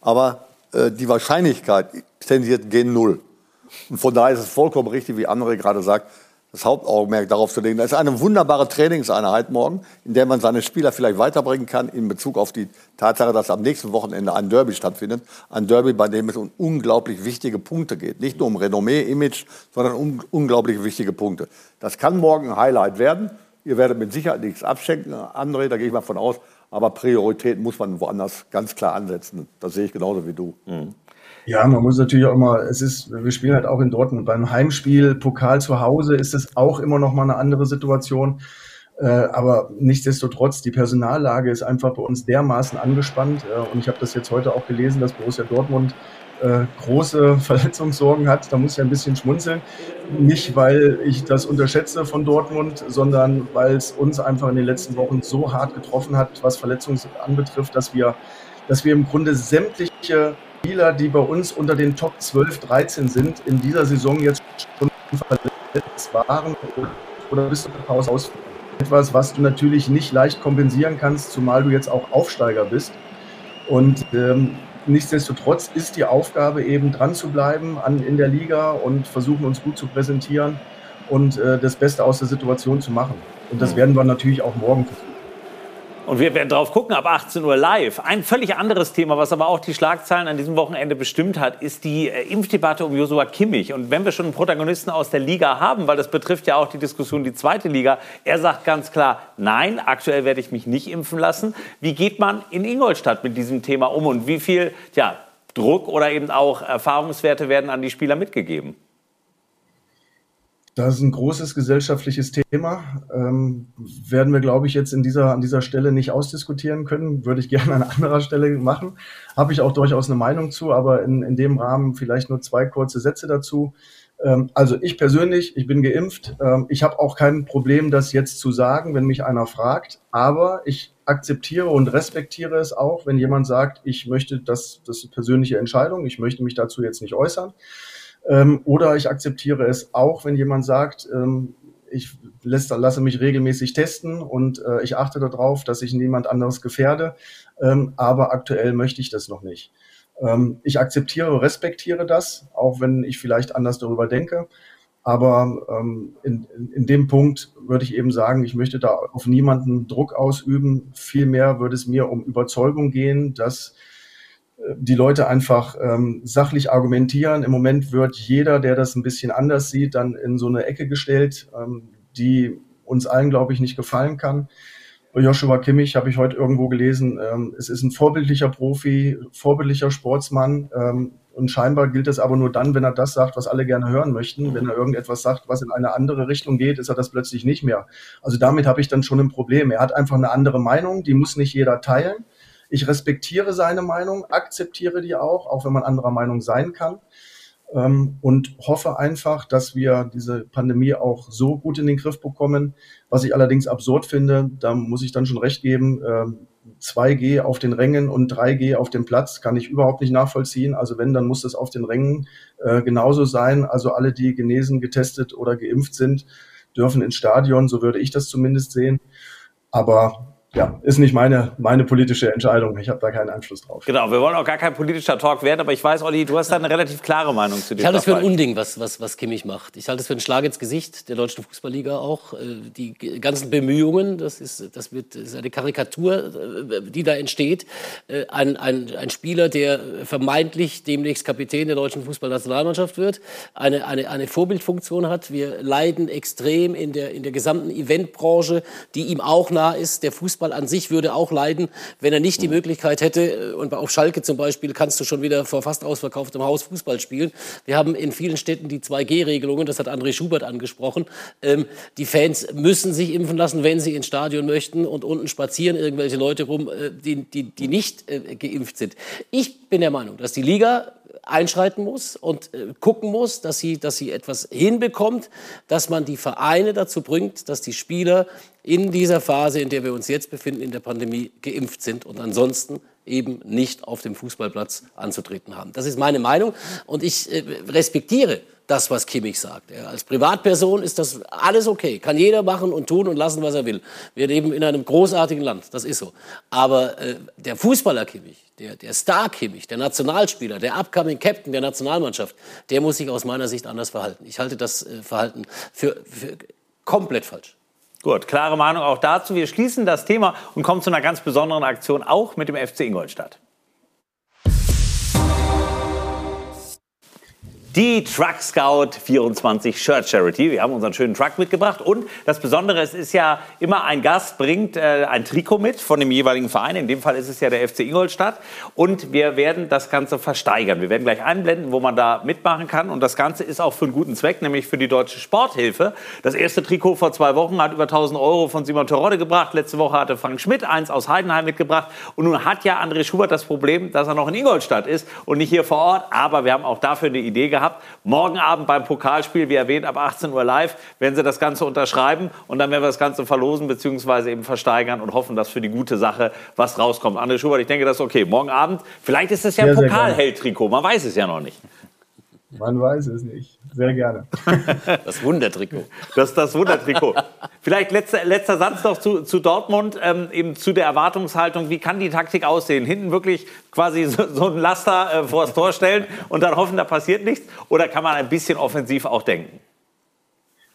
Aber äh, die Wahrscheinlichkeit tendiert gen Null. Und von daher ist es vollkommen richtig, wie andere gerade sagt, das Hauptaugenmerk darauf zu legen. Das ist eine wunderbare Trainingseinheit morgen, in der man seine Spieler vielleicht weiterbringen kann in Bezug auf die Tatsache, dass am nächsten Wochenende ein Derby stattfindet. Ein Derby, bei dem es um unglaublich wichtige Punkte geht. Nicht nur um Renommee, Image, sondern um unglaublich wichtige Punkte. Das kann morgen ein Highlight werden. Ihr werdet mit Sicherheit nichts abschenken, André, da gehe ich mal von aus. Aber Priorität muss man woanders ganz klar ansetzen. Das sehe ich genauso wie du. Mhm. Ja, man muss natürlich auch immer, es ist, wir spielen halt auch in Dortmund. Beim Heimspiel, Pokal zu Hause ist es auch immer noch mal eine andere Situation. Äh, aber nichtsdestotrotz, die Personallage ist einfach bei uns dermaßen angespannt. Äh, und ich habe das jetzt heute auch gelesen, dass Borussia Dortmund äh, große Verletzungssorgen hat. Da muss ich ein bisschen schmunzeln. Nicht, weil ich das unterschätze von Dortmund, sondern weil es uns einfach in den letzten Wochen so hart getroffen hat, was Verletzungen anbetrifft, dass wir, dass wir im Grunde sämtliche Spieler, die bei uns unter den Top 12, 13 sind, in dieser Saison jetzt schon verletzt waren oder bis zur Pause ausfallen. Etwas, was du natürlich nicht leicht kompensieren kannst, zumal du jetzt auch Aufsteiger bist. Und ähm, nichtsdestotrotz ist die Aufgabe eben dran zu bleiben an, in der Liga und versuchen uns gut zu präsentieren und äh, das Beste aus der Situation zu machen. Und das mhm. werden wir natürlich auch morgen versuchen. Und wir werden drauf gucken, ab 18 Uhr live. Ein völlig anderes Thema, was aber auch die Schlagzeilen an diesem Wochenende bestimmt hat, ist die äh, Impfdebatte um Josua Kimmich. Und wenn wir schon einen Protagonisten aus der Liga haben, weil das betrifft ja auch die Diskussion die zweite Liga, er sagt ganz klar, nein, aktuell werde ich mich nicht impfen lassen. Wie geht man in Ingolstadt mit diesem Thema um und wie viel ja, Druck oder eben auch Erfahrungswerte werden an die Spieler mitgegeben? Das ist ein großes gesellschaftliches Thema. Ähm, werden wir, glaube ich, jetzt in dieser, an dieser Stelle nicht ausdiskutieren können. Würde ich gerne an anderer Stelle machen. Habe ich auch durchaus eine Meinung zu, aber in, in dem Rahmen vielleicht nur zwei kurze Sätze dazu. Ähm, also ich persönlich, ich bin geimpft. Ähm, ich habe auch kein Problem, das jetzt zu sagen, wenn mich einer fragt. Aber ich akzeptiere und respektiere es auch, wenn jemand sagt, ich möchte, das, das ist eine persönliche Entscheidung, ich möchte mich dazu jetzt nicht äußern. Ähm, oder ich akzeptiere es auch, wenn jemand sagt, ähm, ich lässt, lasse mich regelmäßig testen und äh, ich achte darauf, dass ich niemand anderes gefährde. Ähm, aber aktuell möchte ich das noch nicht. Ähm, ich akzeptiere, respektiere das, auch wenn ich vielleicht anders darüber denke. Aber ähm, in, in dem Punkt würde ich eben sagen, ich möchte da auf niemanden Druck ausüben. Vielmehr würde es mir um Überzeugung gehen, dass die Leute einfach ähm, sachlich argumentieren. Im Moment wird jeder, der das ein bisschen anders sieht, dann in so eine Ecke gestellt, ähm, die uns allen, glaube ich, nicht gefallen kann. Joshua Kimmich habe ich heute irgendwo gelesen. Ähm, es ist ein vorbildlicher Profi, vorbildlicher Sportsmann. Ähm, und scheinbar gilt es aber nur dann, wenn er das sagt, was alle gerne hören möchten. Wenn er irgendetwas sagt, was in eine andere Richtung geht, ist er das plötzlich nicht mehr. Also damit habe ich dann schon ein Problem. Er hat einfach eine andere Meinung, die muss nicht jeder teilen. Ich respektiere seine Meinung, akzeptiere die auch, auch wenn man anderer Meinung sein kann. Ähm, und hoffe einfach, dass wir diese Pandemie auch so gut in den Griff bekommen. Was ich allerdings absurd finde, da muss ich dann schon recht geben, 2G ähm, auf den Rängen und 3G auf dem Platz kann ich überhaupt nicht nachvollziehen. Also wenn, dann muss das auf den Rängen äh, genauso sein. Also alle, die genesen, getestet oder geimpft sind, dürfen ins Stadion, so würde ich das zumindest sehen. Aber ja, ist nicht meine, meine politische Entscheidung. Ich habe da keinen Einfluss drauf. Genau, wir wollen auch gar kein politischer Talk werden, aber ich weiß, Olli, du hast da eine relativ klare Meinung zu dem. Ich halte es für ein Unding, was, was, was Kimmich macht. Ich halte es für einen Schlag ins Gesicht der deutschen Fußballliga auch. Äh, die ganzen Bemühungen, das ist, das wird, das ist eine Karikatur, äh, die da entsteht. Äh, ein, ein, ein Spieler, der vermeintlich demnächst Kapitän der deutschen Fußballnationalmannschaft wird, eine, eine, eine Vorbildfunktion hat. Wir leiden extrem in der, in der gesamten Eventbranche, die ihm auch nah ist. Der Fußball Fußball an sich würde auch leiden, wenn er nicht die Möglichkeit hätte, äh, und auf Schalke zum Beispiel kannst du schon wieder vor fast ausverkauftem Haus Fußball spielen. Wir haben in vielen Städten die 2G-Regelungen, das hat André Schubert angesprochen. Ähm, die Fans müssen sich impfen lassen, wenn sie ins Stadion möchten und unten spazieren irgendwelche Leute rum, äh, die, die, die nicht äh, geimpft sind. Ich bin der Meinung, dass die Liga einschreiten muss und äh, gucken muss, dass sie, dass sie etwas hinbekommt, dass man die Vereine dazu bringt, dass die Spieler in dieser Phase, in der wir uns jetzt befinden, in der Pandemie, geimpft sind und ansonsten eben nicht auf dem Fußballplatz anzutreten haben. Das ist meine Meinung und ich äh, respektiere das, was Kimmich sagt. Ja, als Privatperson ist das alles okay. Kann jeder machen und tun und lassen, was er will. Wir leben in einem großartigen Land, das ist so. Aber äh, der Fußballer Kimmich, der, der Star Kimmich, der Nationalspieler, der upcoming Captain der Nationalmannschaft, der muss sich aus meiner Sicht anders verhalten. Ich halte das äh, Verhalten für, für komplett falsch. Gut, klare Meinung auch dazu. Wir schließen das Thema und kommen zu einer ganz besonderen Aktion, auch mit dem FC Ingolstadt. Die Truck Scout 24 Shirt Charity. Wir haben unseren schönen Truck mitgebracht und das Besondere, es ist ja immer ein Gast bringt äh, ein Trikot mit von dem jeweiligen Verein. In dem Fall ist es ja der FC Ingolstadt und wir werden das Ganze versteigern. Wir werden gleich einblenden, wo man da mitmachen kann und das Ganze ist auch für einen guten Zweck, nämlich für die Deutsche Sporthilfe. Das erste Trikot vor zwei Wochen hat über 1000 Euro von Simon Terodde gebracht. Letzte Woche hatte Frank Schmidt eins aus Heidenheim mitgebracht und nun hat ja André Schubert das Problem, dass er noch in Ingolstadt ist und nicht hier vor Ort. Aber wir haben auch dafür eine Idee gehabt gehabt. Morgen Abend beim Pokalspiel, wie erwähnt, ab 18 Uhr live, werden Sie das Ganze unterschreiben und dann werden wir das Ganze verlosen bzw. eben versteigern und hoffen, dass für die gute Sache was rauskommt. André Schubert, ich denke, das ist okay. Morgen Abend, vielleicht ist es ja ein Pokalheld-Trikot, man weiß es ja noch nicht. Man weiß es nicht. Sehr gerne. Das Wundertrikot. Das ist das Wundertrikot. Vielleicht letzter, letzter Satz noch zu, zu Dortmund, ähm, eben zu der Erwartungshaltung. Wie kann die Taktik aussehen? Hinten wirklich quasi so, so ein Laster äh, vor das Tor stellen und dann hoffen, da passiert nichts? Oder kann man ein bisschen offensiv auch denken?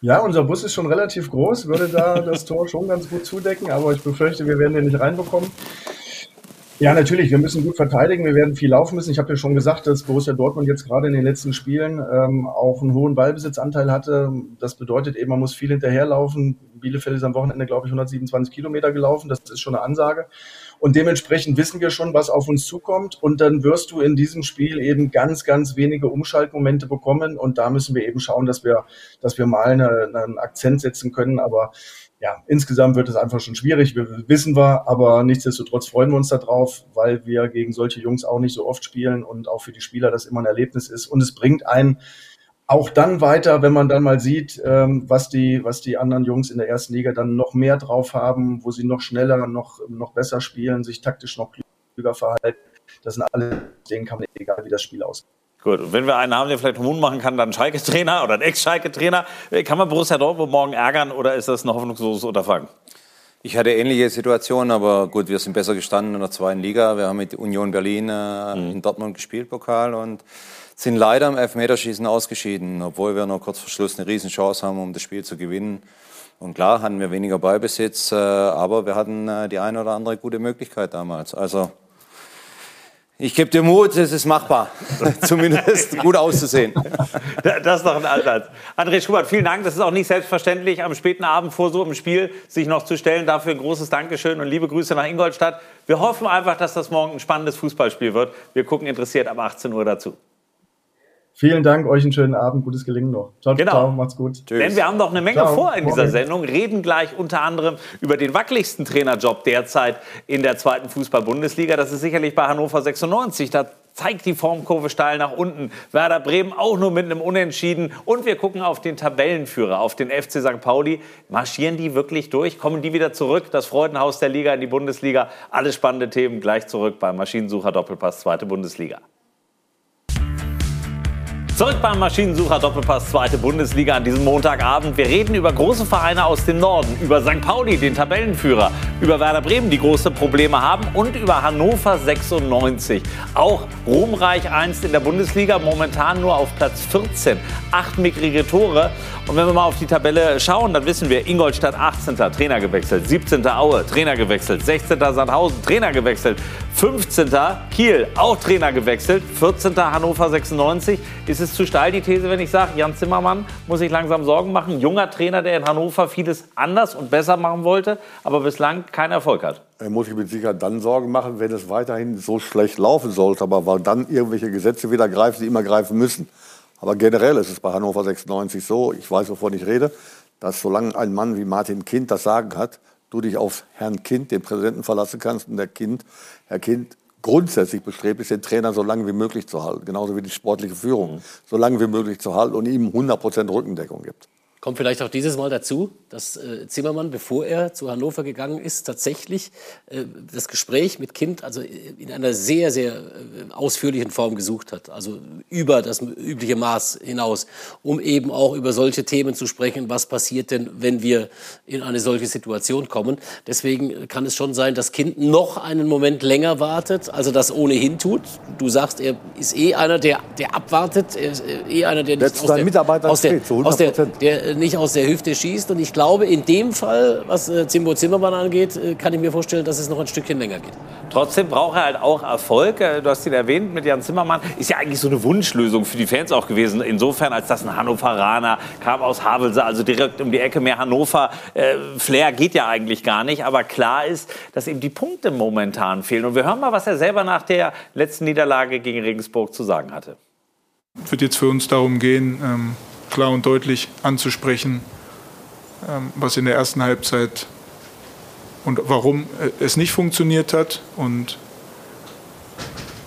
Ja, unser Bus ist schon relativ groß, würde da das Tor schon ganz gut zudecken, aber ich befürchte, wir werden den nicht reinbekommen. Ja, natürlich. Wir müssen gut verteidigen. Wir werden viel laufen müssen. Ich habe ja schon gesagt, dass Borussia Dortmund jetzt gerade in den letzten Spielen ähm, auch einen hohen Ballbesitzanteil hatte. Das bedeutet eben, man muss viel hinterherlaufen. Bielefeld ist am Wochenende, glaube ich, 127 Kilometer gelaufen. Das ist schon eine Ansage. Und dementsprechend wissen wir schon, was auf uns zukommt. Und dann wirst du in diesem Spiel eben ganz, ganz wenige Umschaltmomente bekommen. Und da müssen wir eben schauen, dass wir, dass wir mal eine, einen Akzent setzen können. Aber ja, insgesamt wird es einfach schon schwierig, wir, wissen wir, aber nichtsdestotrotz freuen wir uns darauf, weil wir gegen solche Jungs auch nicht so oft spielen und auch für die Spieler das immer ein Erlebnis ist. Und es bringt einen auch dann weiter, wenn man dann mal sieht, ähm, was, die, was die anderen Jungs in der ersten Liga dann noch mehr drauf haben, wo sie noch schneller, noch, noch besser spielen, sich taktisch noch klüger verhalten. Das sind alle, denen kann man egal, wie das Spiel ausgeht. Gut, und wenn wir einen haben, der vielleicht Mund machen kann, dann Schalke-Trainer oder ein Ex-Schalke-Trainer. Kann man Borussia Dortmund morgen ärgern oder ist das ein hoffnungsloses Unterfangen? Ich hatte ähnliche Situationen, aber gut, wir sind besser gestanden in der zweiten Liga. Wir haben mit Union Berlin äh, mhm. in Dortmund gespielt, Pokal, und sind leider im Elfmeterschießen ausgeschieden, obwohl wir noch kurz vor Schluss eine Riesenchance haben, um das Spiel zu gewinnen. Und klar hatten wir weniger Ballbesitz, äh, aber wir hatten äh, die eine oder andere gute Möglichkeit damals. Also ich gebe dir Mut, es ist machbar. Zumindest gut auszusehen. Das ist doch ein Ansatz. André Schubert, vielen Dank. Das ist auch nicht selbstverständlich, am späten Abend vor so einem Spiel sich noch zu stellen. Dafür ein großes Dankeschön und liebe Grüße nach Ingolstadt. Wir hoffen einfach, dass das morgen ein spannendes Fußballspiel wird. Wir gucken interessiert ab 18 Uhr dazu. Vielen Dank, euch einen schönen Abend, gutes Gelingen noch. Ciao, genau. ciao, macht's gut. Tschüss. Denn wir haben noch eine Menge ciao. vor in dieser Sendung, reden gleich unter anderem über den wackeligsten Trainerjob derzeit in der zweiten Fußball-Bundesliga. Das ist sicherlich bei Hannover 96. Da zeigt die Formkurve steil nach unten. Werder Bremen auch nur mit einem Unentschieden. Und wir gucken auf den Tabellenführer, auf den FC St. Pauli. Marschieren die wirklich durch? Kommen die wieder zurück? Das Freudenhaus der Liga in die Bundesliga. Alle spannende Themen gleich zurück beim Maschinensucher Doppelpass, zweite Bundesliga. Zurück beim Maschinensucher Doppelpass zweite Bundesliga an diesem Montagabend. Wir reden über große Vereine aus dem Norden, über St. Pauli, den Tabellenführer, über Werder Bremen, die große Probleme haben und über Hannover 96. Auch ruhmreich einst in der Bundesliga, momentan nur auf Platz 14. Acht mickrige Tore. Und wenn wir mal auf die Tabelle schauen, dann wissen wir, Ingolstadt 18. Trainer gewechselt, 17. Aue Trainer gewechselt, 16. Sandhausen Trainer gewechselt, 15. Kiel auch Trainer gewechselt, 14. Hannover 96. Ist es zu steil die These, wenn ich sage, Jan Zimmermann muss sich langsam Sorgen machen, junger Trainer, der in Hannover vieles anders und besser machen wollte, aber bislang keinen Erfolg hat? Er muss sich mit Sicherheit dann Sorgen machen, wenn es weiterhin so schlecht laufen sollte, aber weil dann irgendwelche Gesetze wieder greifen, die immer greifen müssen. Aber generell ist es bei Hannover 96 so, ich weiß, wovon ich rede, dass solange ein Mann wie Martin Kind das Sagen hat, du dich auf Herrn Kind, den Präsidenten, verlassen kannst und der Kind, Herr Kind grundsätzlich bestrebt ist, den Trainer so lange wie möglich zu halten, genauso wie die sportliche Führung, so lange wie möglich zu halten und ihm 100% Rückendeckung gibt. Kommt vielleicht auch dieses Mal dazu, dass äh, Zimmermann, bevor er zu Hannover gegangen ist, tatsächlich äh, das Gespräch mit Kind also in einer sehr, sehr äh, ausführlichen Form gesucht hat. Also über das übliche Maß hinaus, um eben auch über solche Themen zu sprechen. Was passiert denn, wenn wir in eine solche Situation kommen? Deswegen kann es schon sein, dass Kind noch einen Moment länger wartet, als er das ohnehin tut. Du sagst, er ist eh einer, der, der abwartet. Er ist eh einer, der nicht aus der, aus der, aus der, der äh, nicht aus der Hüfte schießt. Und ich glaube, in dem Fall, was äh, Zimbo Zimmermann angeht, äh, kann ich mir vorstellen, dass es noch ein Stückchen länger geht. Trotzdem braucht er halt auch Erfolg. Du hast ihn erwähnt mit Jan Zimmermann. Ist ja eigentlich so eine Wunschlösung für die Fans auch gewesen. Insofern, als das ein Hannoveraner kam aus Havelse, also direkt um die Ecke. Mehr Hannover. Äh, Flair geht ja eigentlich gar nicht. Aber klar ist, dass ihm die Punkte momentan fehlen. Und wir hören mal, was er selber nach der letzten Niederlage gegen Regensburg zu sagen hatte. Es wird jetzt für uns darum gehen, ähm, klar und deutlich anzusprechen, ähm, was in der ersten Halbzeit und warum äh, es nicht funktioniert hat und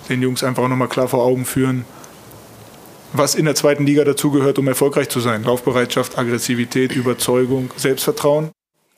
den Jungs einfach nochmal klar vor Augen führen, was in der zweiten Liga dazugehört, um erfolgreich zu sein. Laufbereitschaft, Aggressivität, Überzeugung, Selbstvertrauen.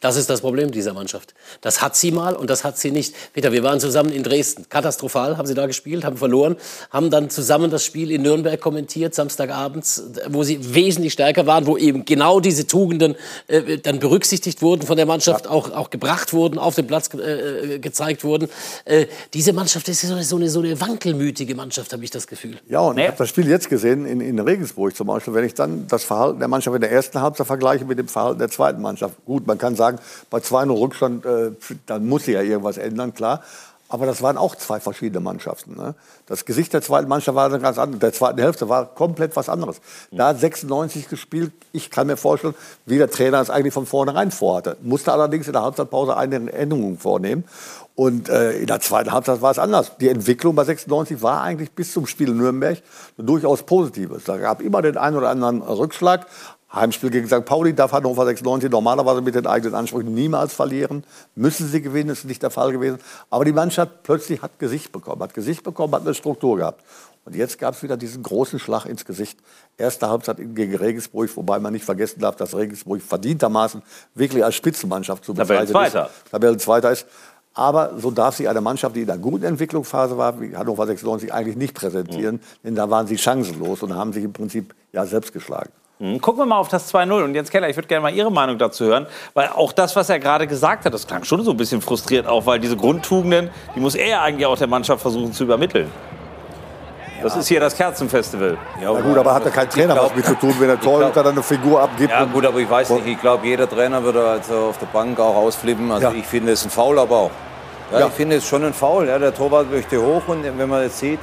Das ist das Problem dieser Mannschaft. Das hat sie mal und das hat sie nicht. Peter, wir waren zusammen in Dresden. Katastrophal haben sie da gespielt, haben verloren, haben dann zusammen das Spiel in Nürnberg kommentiert, Samstagabends, wo sie wesentlich stärker waren, wo eben genau diese Tugenden äh, dann berücksichtigt wurden von der Mannschaft, ja. auch, auch gebracht wurden, auf dem Platz äh, gezeigt wurden. Äh, diese Mannschaft ist so eine, so eine, so eine wankelmütige Mannschaft, habe ich das Gefühl. Ja, und naja. ich habe das Spiel jetzt gesehen in, in Regensburg zum Beispiel. Wenn ich dann das Verhalten der Mannschaft in der ersten Halbzeit vergleiche mit dem Verhalten der zweiten Mannschaft. Gut, man kann sagen, sagen, bei 2-0 Rückstand, äh, dann muss sie ja irgendwas ändern, klar. Aber das waren auch zwei verschiedene Mannschaften. Ne? Das Gesicht der zweiten Mannschaft war dann ganz anders. Der zweiten Hälfte war komplett was anderes. Da hat 96 gespielt. Ich kann mir vorstellen, wie der Trainer es eigentlich von vornherein vorhatte. Musste allerdings in der Halbzeitpause eine Änderung vornehmen. Und äh, in der zweiten Halbzeit war es anders. Die Entwicklung bei 96 war eigentlich bis zum Spiel in Nürnberg durchaus positives. Da gab immer den einen oder anderen Rückschlag. Heimspiel gegen St. Pauli darf Hannover 96 normalerweise mit den eigenen Ansprüchen niemals verlieren. Müssen sie gewinnen, ist nicht der Fall gewesen. Aber die Mannschaft plötzlich hat Gesicht bekommen, hat Gesicht bekommen, hat eine Struktur gehabt. Und jetzt gab es wieder diesen großen Schlag ins Gesicht. Erste Halbzeit gegen Regensburg, wobei man nicht vergessen darf, dass Regensburg verdientermaßen wirklich als Spitzenmannschaft zu bezeichnen Tabellenzweiter. ist. Tabellenzweiter ist. Aber so darf sich eine Mannschaft, die in einer guten Entwicklungsphase war, wie Hannover 96, eigentlich nicht präsentieren. Mhm. Denn da waren sie chancenlos und haben sich im Prinzip ja selbst geschlagen. Mhm. Gucken wir mal auf das 2-0. Und Jens Keller, ich würde gerne mal Ihre Meinung dazu hören. Weil auch das, was er gerade gesagt hat, das klang schon so ein bisschen frustriert, auch weil diese Grundtugenden, die muss er eigentlich auch der Mannschaft versuchen zu übermitteln. Das ist hier das Kerzenfestival. Ja, Na gut, aber hat er keinen Trainer was mit zu tun, wenn der Torhüter dann eine Figur abgibt? Ja gut, aber ich weiß nicht, ich glaube, jeder Trainer würde also auf der Bank auch ausflippen. Also ja. ich finde es ein Foul, aber auch. Ja, ja. Ich finde es schon ein Foul. Ja, der Torwart möchte hoch und wenn man jetzt sieht,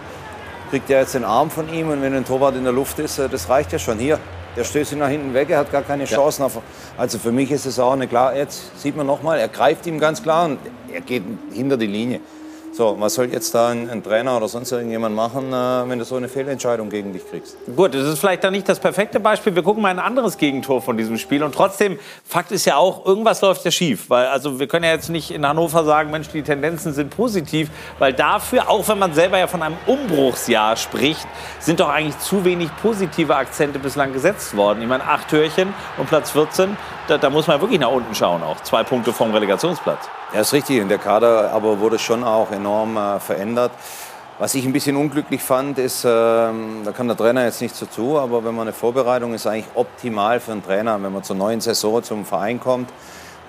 kriegt er jetzt den Arm von ihm und wenn ein Torwart in der Luft ist, äh, das reicht ja schon. Hier, der stößt ihn nach hinten weg, er hat gar keine Chancen. Ja. Also für mich ist es auch eine klar. Jetzt sieht man noch mal, er greift ihm ganz klar und er geht hinter die Linie. So, was soll jetzt da ein, ein, Trainer oder sonst irgendjemand machen, äh, wenn du so eine Fehlentscheidung gegen dich kriegst? Gut, das ist vielleicht dann nicht das perfekte Beispiel. Wir gucken mal ein anderes Gegentor von diesem Spiel. Und trotzdem, Fakt ist ja auch, irgendwas läuft ja schief. Weil, also wir können ja jetzt nicht in Hannover sagen, Mensch, die Tendenzen sind positiv. Weil dafür, auch wenn man selber ja von einem Umbruchsjahr spricht, sind doch eigentlich zu wenig positive Akzente bislang gesetzt worden. Ich meine, acht Türchen und Platz 14, da, da muss man wirklich nach unten schauen auch. Zwei Punkte vom Relegationsplatz. Ja, ist richtig. Der Kader aber wurde schon auch enorm äh, verändert. Was ich ein bisschen unglücklich fand, ist, äh, da kann der Trainer jetzt nicht dazu, aber wenn man eine Vorbereitung ist eigentlich optimal für einen Trainer, wenn man zur neuen Saison zum Verein kommt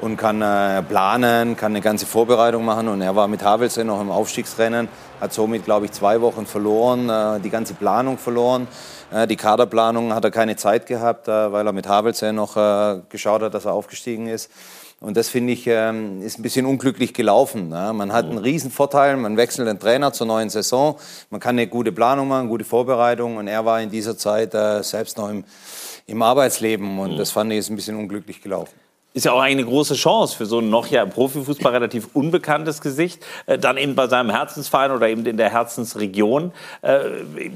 und kann äh, planen, kann eine ganze Vorbereitung machen. Und er war mit Havelse noch im Aufstiegsrennen, hat somit, glaube ich, zwei Wochen verloren, äh, die ganze Planung verloren. Äh, die Kaderplanung hat er keine Zeit gehabt, äh, weil er mit Havelse noch äh, geschaut hat, dass er aufgestiegen ist. Und das finde ich ähm, ist ein bisschen unglücklich gelaufen. Ne? Man hat einen riesen Vorteil, man wechselt den Trainer zur neuen Saison, man kann eine gute Planung machen, gute Vorbereitung und er war in dieser Zeit äh, selbst noch im, im Arbeitsleben und mhm. das fand ich ist ein bisschen unglücklich gelaufen ist ja auch eine große Chance für so ein noch ja im Profifußball relativ unbekanntes Gesicht, äh, dann eben bei seinem Herzensverein oder eben in der Herzensregion. Äh,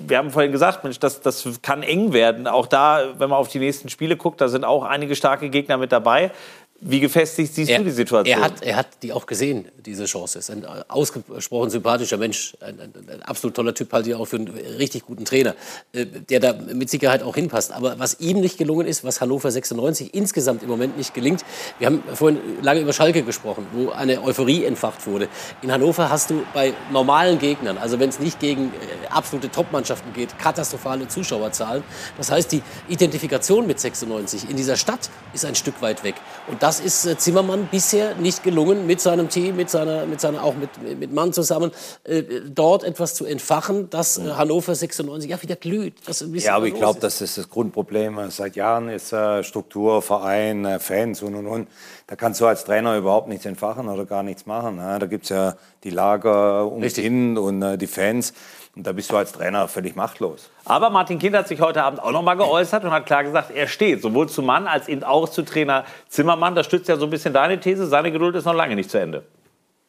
wir haben vorhin gesagt, Mensch, das, das kann eng werden. Auch da, wenn man auf die nächsten Spiele guckt, da sind auch einige starke Gegner mit dabei. Wie gefestigt siehst er, du die Situation? Er hat, er hat die auch gesehen, diese Chance. Ist ein ausgesprochen sympathischer Mensch, ein, ein, ein absolut toller Typ, halte ich auch für einen richtig guten Trainer, äh, der da mit Sicherheit auch hinpasst. Aber was ihm nicht gelungen ist, was Hannover 96 insgesamt im Moment nicht gelingt, wir haben vorhin lange über Schalke gesprochen, wo eine Euphorie entfacht wurde. In Hannover hast du bei normalen Gegnern, also wenn es nicht gegen äh, absolute Topmannschaften geht, katastrophale Zuschauerzahlen. Das heißt, die Identifikation mit 96 in dieser Stadt ist ein Stück weit weg. Und das ist äh, Zimmermann bisher nicht gelungen, mit seinem Team, mit seiner, mit seiner auch mit, mit Mann zusammen, äh, dort etwas zu entfachen, dass äh, Hannover 96 ja wieder glüht. ja, aber ich glaube, das ist das Grundproblem. Seit Jahren ist äh, Struktur, Verein, äh, Fans und und und. Da kannst du als Trainer überhaupt nichts entfachen oder gar nichts machen. Ne? Da gibt es ja die Lager um hin und äh, die Fans. Und da bist du als Trainer völlig machtlos. Aber Martin Kind hat sich heute Abend auch noch mal geäußert und hat klar gesagt, er steht sowohl zu Mann als eben auch zu Trainer Zimmermann. Das stützt ja so ein bisschen deine These. Seine Geduld ist noch lange nicht zu Ende.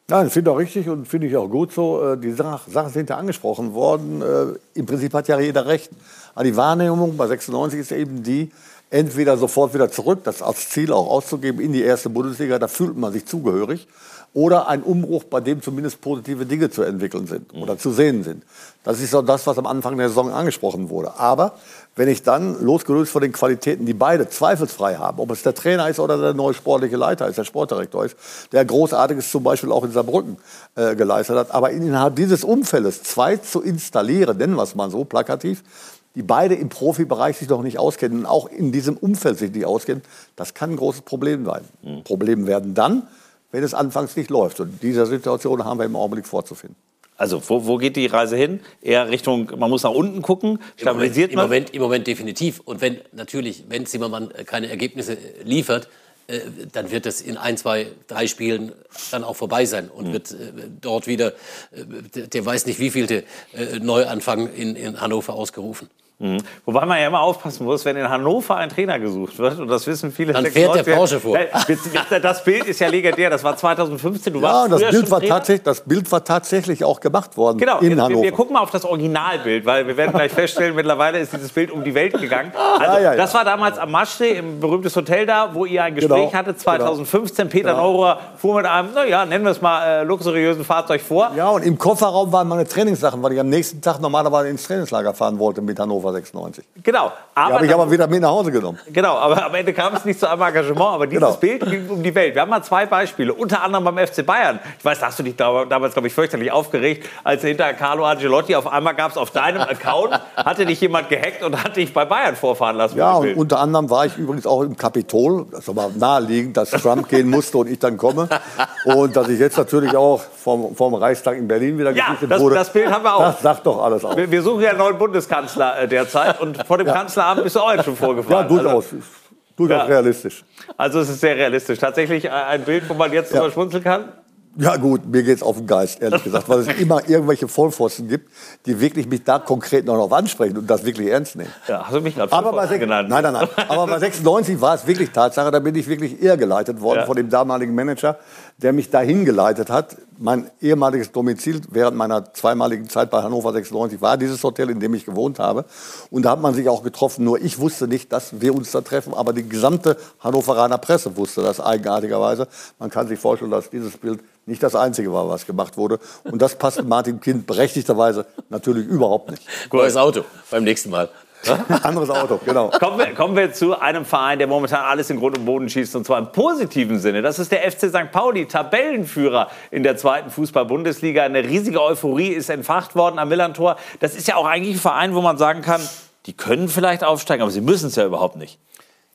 Nein, das finde ich auch richtig und finde ich auch gut so. Äh, die Sachen sind ja angesprochen worden. Äh, Im Prinzip hat ja jeder recht. Aber die Wahrnehmung bei 96 ist eben die, entweder sofort wieder zurück, das als Ziel auch auszugeben in die erste Bundesliga, da fühlt man sich zugehörig. Oder ein Umbruch, bei dem zumindest positive Dinge zu entwickeln sind oder zu sehen sind. Das ist so das, was am Anfang der Saison angesprochen wurde. Aber wenn ich dann, losgelöst von den Qualitäten, die beide zweifelsfrei haben, ob es der Trainer ist oder der neue sportliche Leiter ist, der Sportdirektor ist, der Großartiges zum Beispiel auch in Saarbrücken äh, geleistet hat, aber innerhalb dieses Umfeldes zwei zu installieren, nennen wir es mal so plakativ, die beide im Profibereich sich noch nicht auskennen und auch in diesem Umfeld sich nicht auskennen, das kann ein großes Problem sein. Mhm. Problem werden dann, wenn es anfangs nicht läuft. Und dieser Situation haben wir im Augenblick vorzufinden. Also wo, wo geht die Reise hin? Eher Richtung, man muss nach unten gucken, stabilisiert Im Moment, man? Im Moment, Im Moment definitiv. Und wenn natürlich, wenn Zimmermann keine Ergebnisse liefert, äh, dann wird es in ein, zwei, drei Spielen dann auch vorbei sein und mhm. wird äh, dort wieder, äh, der weiß nicht wie vielte Neuanfang in, in Hannover ausgerufen. Mhm. Wobei man ja immer aufpassen muss, wenn in Hannover ein Trainer gesucht wird, und das wissen viele. Dann fährt der Porsche vor. Das Bild ist ja legendär, das war 2015. Du ja, das Bild, war tatsächlich, das Bild war tatsächlich auch gemacht worden genau, in wir, Hannover. Wir gucken mal auf das Originalbild, weil wir werden gleich feststellen, mittlerweile ist dieses Bild um die Welt gegangen. Also, ja, ja, ja. Das war damals am Maschsee, im berühmtes Hotel da, wo ihr ein Gespräch genau, hattet, 2015. Genau. Peter genau. Neurer fuhr mit einem, naja, nennen wir es mal, äh, luxuriösen Fahrzeug vor. Ja, und im Kofferraum waren meine Trainingssachen, weil ich am nächsten Tag normalerweise ins Trainingslager fahren wollte mit Hannover 96. Genau. Aber habe ich aber wieder mit nach Hause genommen. Genau, aber am Ende kam es nicht zu einem Engagement. Aber dieses genau. Bild ging um die Welt. Wir haben mal zwei Beispiele, unter anderem beim FC Bayern. Ich weiß, da hast du dich damals, glaube ich, fürchterlich aufgeregt, als hinter Carlo Angelotti auf einmal gab es auf deinem Account, hatte dich jemand gehackt und hat dich bei Bayern vorfahren lassen. Ja, und unter anderem war ich übrigens auch im Kapitol. Das war naheliegend, dass Trump gehen musste und ich dann komme. Und dass ich jetzt natürlich auch vom, vom Reichstag in Berlin wieder ja, das, wurde. das Bild haben wir auch. Das sagt doch alles aus. Wir, wir suchen ja einen neuen Bundeskanzler äh, derzeit und vor dem ja. Kanzleramt bist du auch jetzt schon vorgefahren. Ja, durchaus. Also, durchaus ja. realistisch. Also es ist sehr realistisch. Tatsächlich ein Bild, wo man jetzt ja. schmunzeln kann? Ja gut, mir geht es auf den Geist, ehrlich gesagt, weil es immer irgendwelche Vollpfosten gibt, die wirklich mich da konkret noch drauf ansprechen und das wirklich ernst nehmen. Ja, hast du mich gerade aber bei genannt? Nein, nein, nein. Aber bei 96 war es wirklich Tatsache, da bin ich wirklich irrgeleitet worden ja. von dem damaligen Manager, der mich dahin geleitet hat. Mein ehemaliges Domizil während meiner zweimaligen Zeit bei Hannover 96 war dieses Hotel, in dem ich gewohnt habe. Und da hat man sich auch getroffen. Nur ich wusste nicht, dass wir uns da treffen, aber die gesamte Hannoveraner Presse wusste das eigenartigerweise. Man kann sich vorstellen, dass dieses Bild nicht das Einzige war, was gemacht wurde. Und das passt Martin Kind berechtigterweise natürlich überhaupt nicht. Neues Auto beim nächsten Mal. Anderes Auto, genau. Kommen wir, kommen wir zu einem Verein, der momentan alles in Grund und Boden schießt, und zwar im positiven Sinne. Das ist der FC St. Pauli, Tabellenführer in der zweiten Fußball-Bundesliga. Eine riesige Euphorie ist entfacht worden am Millantor. Das ist ja auch eigentlich ein Verein, wo man sagen kann, die können vielleicht aufsteigen, aber sie müssen es ja überhaupt nicht.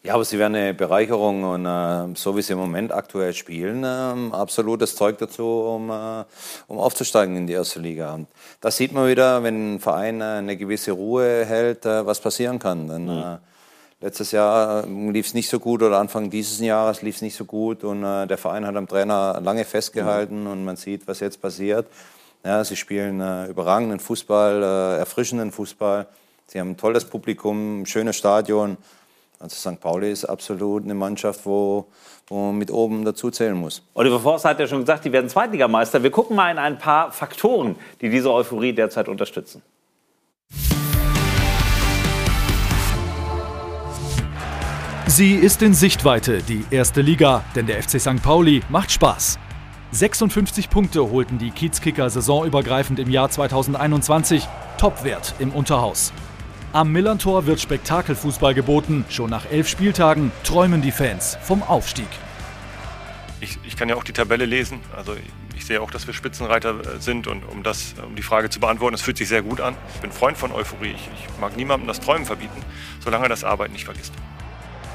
Ja, aber sie werden eine Bereicherung und äh, so wie sie im Moment aktuell spielen, äh, absolutes Zeug dazu, um, äh, um aufzusteigen in die erste Liga. Und das sieht man wieder, wenn ein Verein äh, eine gewisse Ruhe hält, äh, was passieren kann. Denn, mhm. letztes Jahr äh, lief es nicht so gut oder Anfang dieses Jahres lief es nicht so gut und der Verein hat am Trainer lange festgehalten mhm. und man sieht, was jetzt passiert. Ja, sie spielen überragenden Fußball, erfrischenden Fußball. Sie haben ein tolles Publikum, ein schönes Stadion. Also St. Pauli ist absolut eine Mannschaft, wo, wo man mit oben dazu zählen muss. Oliver Forster hat ja schon gesagt, die werden Zweitligameister. Wir gucken mal in ein paar Faktoren, die diese Euphorie derzeit unterstützen. Sie ist in Sichtweite, die erste Liga, denn der FC St. Pauli macht Spaß. 56 Punkte holten die Kiezkicker saisonübergreifend im Jahr 2021, Topwert im Unterhaus. Am Millantor wird Spektakelfußball geboten. Schon nach elf Spieltagen träumen die Fans vom Aufstieg. Ich, ich, kann ja auch die Tabelle lesen. Also ich sehe auch, dass wir Spitzenreiter äh, sind. Und um, das, um die Frage zu beantworten, es fühlt sich sehr gut an. Ich bin Freund von Euphorie. Ich, ich mag niemandem das Träumen verbieten, solange er das Arbeiten nicht vergisst.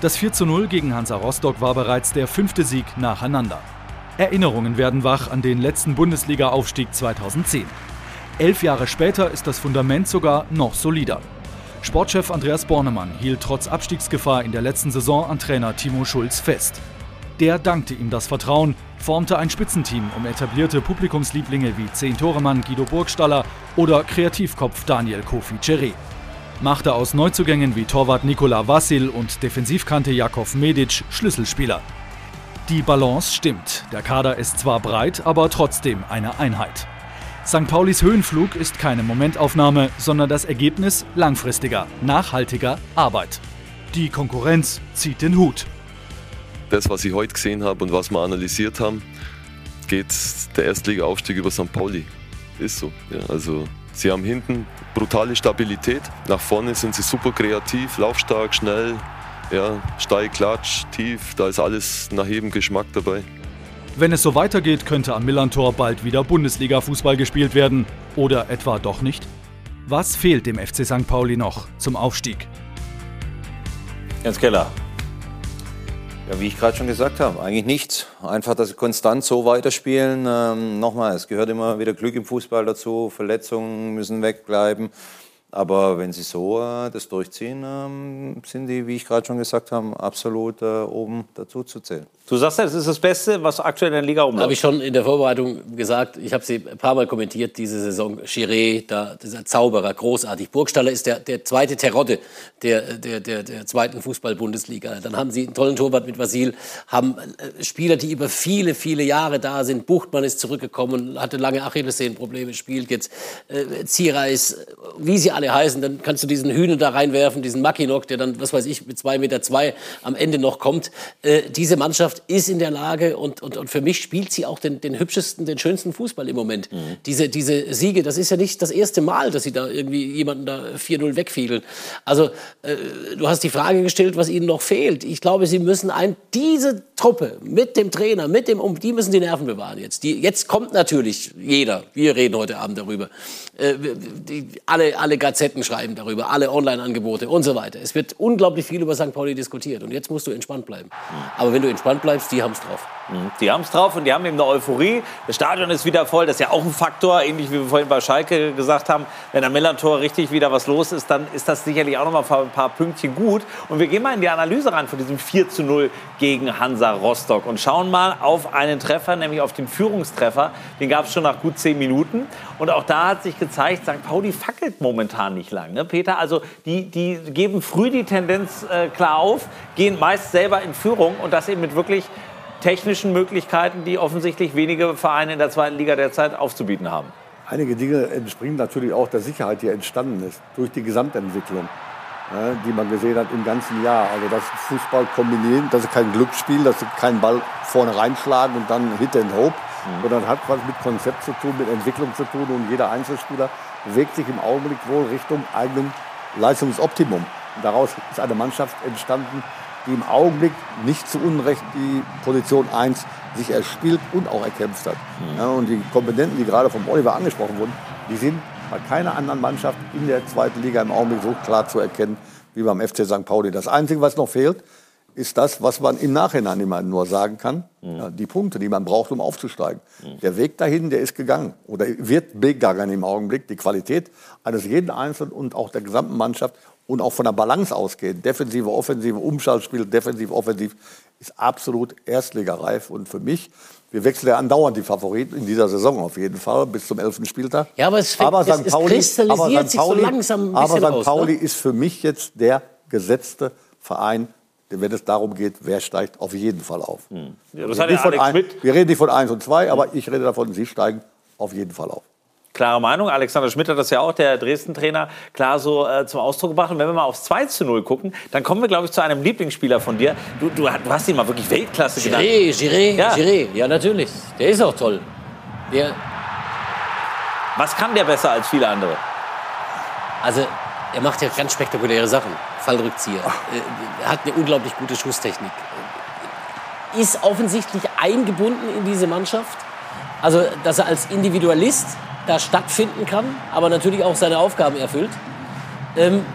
Das 4 zu 0 gegen Hansa Rostock war bereits der fünfte Sieg nacheinander. Erinnerungen werden wach an den letzten Bundesliga-Aufstieg 2010. Elf Jahre später ist das Fundament sogar noch solider. Sportchef Andreas Bornemann hielt trotz Abstiegsgefahr in der letzten Saison an Trainer Timo Schulz fest. Der dankte ihm das Vertrauen, formte ein Spitzenteam um etablierte Publikumslieblinge wie Zehn-Toremann Guido Burgstaller oder Kreativkopf Daniel Kofi Cheré. Machte aus Neuzugängen wie Torwart Nikola Vassil und Defensivkante Jakov Medic Schlüsselspieler. Die Balance stimmt. Der Kader ist zwar breit, aber trotzdem eine Einheit. St. Paulis Höhenflug ist keine Momentaufnahme, sondern das Ergebnis langfristiger, nachhaltiger Arbeit. Die Konkurrenz zieht den Hut. Das, was ich heute gesehen habe und was wir analysiert haben, geht der Erstliga-Aufstieg über St. Pauli. Ist so. Ja, also sie haben hinten brutale Stabilität. Nach vorne sind sie super kreativ, laufstark, schnell, ja, steil, klatsch, tief. Da ist alles nach jedem Geschmack dabei. Wenn es so weitergeht, könnte am Millantor bald wieder Bundesliga-Fußball gespielt werden. Oder etwa doch nicht? Was fehlt dem FC St. Pauli noch zum Aufstieg? Jens Keller. Ja, wie ich gerade schon gesagt habe, eigentlich nichts. Einfach, dass sie konstant so weiterspielen. Ähm, nochmal, es gehört immer wieder Glück im Fußball dazu. Verletzungen müssen wegbleiben. Aber wenn sie so äh, das durchziehen, ähm, sind die, wie ich gerade schon gesagt habe, absolut äh, oben dazu zu zählen. Du sagst ja, das ist das Beste, was aktuell in der Liga rumläuft. Habe ich schon in der Vorbereitung gesagt. Ich habe sie ein paar Mal kommentiert, diese Saison. Chiré, da, dieser Zauberer, großartig. Burgstaller ist der, der zweite Terodde der, der, der, der zweiten Fußball-Bundesliga. Dann haben sie einen tollen Torwart mit Vasil, haben äh, Spieler, die über viele, viele Jahre da sind. Buchtmann ist zurückgekommen, hatte lange Achillessehnenprobleme, spielt jetzt. Äh, Ziereis, wie sie alle heißen, dann kannst du diesen Hühner da reinwerfen, diesen Mackinock, der dann, was weiß ich, mit zwei Meter zwei am Ende noch kommt. Äh, diese Mannschaft ist in der Lage und, und, und für mich spielt sie auch den, den hübschesten, den schönsten Fußball im Moment. Mhm. Diese, diese Siege, das ist ja nicht das erste Mal, dass sie da irgendwie jemanden da 4-0 wegfiedeln. Also äh, du hast die Frage gestellt, was ihnen noch fehlt. Ich glaube, sie müssen ein, diese Truppe mit dem Trainer, mit dem, um die müssen die Nerven bewahren jetzt. Die, jetzt kommt natürlich jeder, wir reden heute Abend darüber, äh, die, alle, alle Gazetten schreiben darüber, alle Online-Angebote und so weiter. Es wird unglaublich viel über St. Pauli diskutiert und jetzt musst du entspannt bleiben. Mhm. Aber wenn du entspannt bleibst, die haben es drauf. Mhm. Die haben es drauf und die haben eben eine Euphorie. Das Stadion ist wieder voll. Das ist ja auch ein Faktor, ähnlich wie wir vorhin bei Schalke gesagt haben. Wenn am Millantor richtig wieder was los ist, dann ist das sicherlich auch noch mal ein paar Pünktchen gut. Und wir gehen mal in die Analyse rein von diesem 4 zu 0 gegen Hansa Rostock und schauen mal auf einen Treffer, nämlich auf den Führungstreffer. Den gab es schon nach gut zehn Minuten. Und auch da hat sich gezeigt, St. Pauli fackelt momentan nicht lang. Ne, Peter? Also die, die geben früh die Tendenz äh, klar auf, gehen meist selber in Führung und das eben mit wirklich technischen Möglichkeiten, die offensichtlich wenige Vereine in der zweiten Liga derzeit aufzubieten haben. Einige Dinge entspringen natürlich auch der Sicherheit, die entstanden ist durch die Gesamtentwicklung, ja, die man gesehen hat im ganzen Jahr. Also das Fußball kombinieren, das ist kein Glücksspiel, das ist kein Ball vorne reinschlagen und dann Hit and Hope, mhm. sondern hat was mit Konzept zu tun, mit Entwicklung zu tun und jeder Einzelspieler bewegt sich im Augenblick wohl Richtung eigenen Leistungsoptimum. Und daraus ist eine Mannschaft entstanden, die im Augenblick nicht zu Unrecht die Position 1 sich erspielt und auch erkämpft hat. Mhm. Ja, und die Kompetenten, die gerade vom Oliver angesprochen wurden, die sind bei keiner anderen Mannschaft in der zweiten Liga im Augenblick so klar zu erkennen wie beim FC St. Pauli. Das Einzige, was noch fehlt, ist das, was man im Nachhinein immer nur sagen kann, mhm. ja, die Punkte, die man braucht, um aufzusteigen. Mhm. Der Weg dahin, der ist gegangen oder wird begangen im Augenblick. Die Qualität eines jeden Einzelnen und auch der gesamten Mannschaft und auch von der Balance ausgehen, defensive, offensive, Umschaltspiel, defensiv, offensiv, ist absolut erstligareif. Und für mich, wir wechseln ja andauernd die Favoriten in dieser Saison auf jeden Fall bis zum 11. Spieltag. Ja, aber es, aber St. Es, Pauli, kristallisiert aber St. Pauli, sich so langsam ein Aber St. Aus, Pauli ne? ist für mich jetzt der gesetzte Verein, wenn es darum geht, wer steigt auf jeden Fall auf. Hm. Ja, wir, reden ein, wir, reden nicht von 1 und 2, aber ich rede davon, sie steigen auf jeden Fall auf klare Meinung. Alexander Schmidt hat das ja auch, der Dresden-Trainer, klar so äh, zum Ausdruck gebracht. Und wenn wir mal aufs 2 zu 0 gucken, dann kommen wir, glaube ich, zu einem Lieblingsspieler von dir. Du, du, du hast ihn mal wirklich Weltklasse genannt. Giré, Giré, ja. Giré. Ja, natürlich. Der ist auch toll. Der Was kann der besser als viele andere? Also, er macht ja ganz spektakuläre Sachen. Fallrückzieher. Äh, er hat eine unglaublich gute Schusstechnik. Ist offensichtlich eingebunden in diese Mannschaft. Also, dass er als Individualist da stattfinden kann, aber natürlich auch seine Aufgaben erfüllt. Ähm,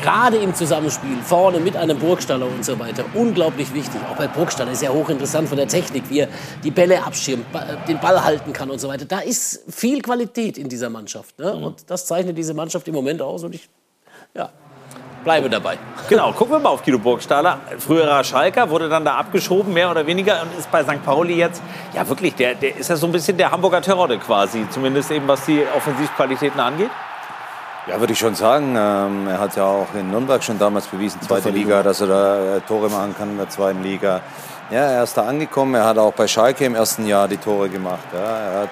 Gerade im Zusammenspiel, vorne mit einem Burgstaller und so weiter, unglaublich wichtig. Auch bei Burgstaller ist ja hochinteressant von der Technik, wie er die Bälle abschirmt, den Ball halten kann und so weiter. Da ist viel Qualität in dieser Mannschaft. Ne? Mhm. Und das zeichnet diese Mannschaft im Moment aus. Und ich, ja, bleibe dabei. Genau, gucken wir mal auf Guido Burgstaller. Früherer Schalker, wurde dann da abgeschoben, mehr oder weniger, und ist bei St. Pauli jetzt, ja wirklich, der, der ist ja so ein bisschen der Hamburger Terodde quasi, zumindest eben was die Offensivqualitäten angeht. Ja, würde ich schon sagen. Ähm, er hat ja auch in Nürnberg schon damals bewiesen, zweite Liga, dass er da äh, Tore machen kann in der zweiten Liga. Ja, er ist da angekommen. Er hat auch bei Schalke im ersten Jahr die Tore gemacht. Ja, er hat,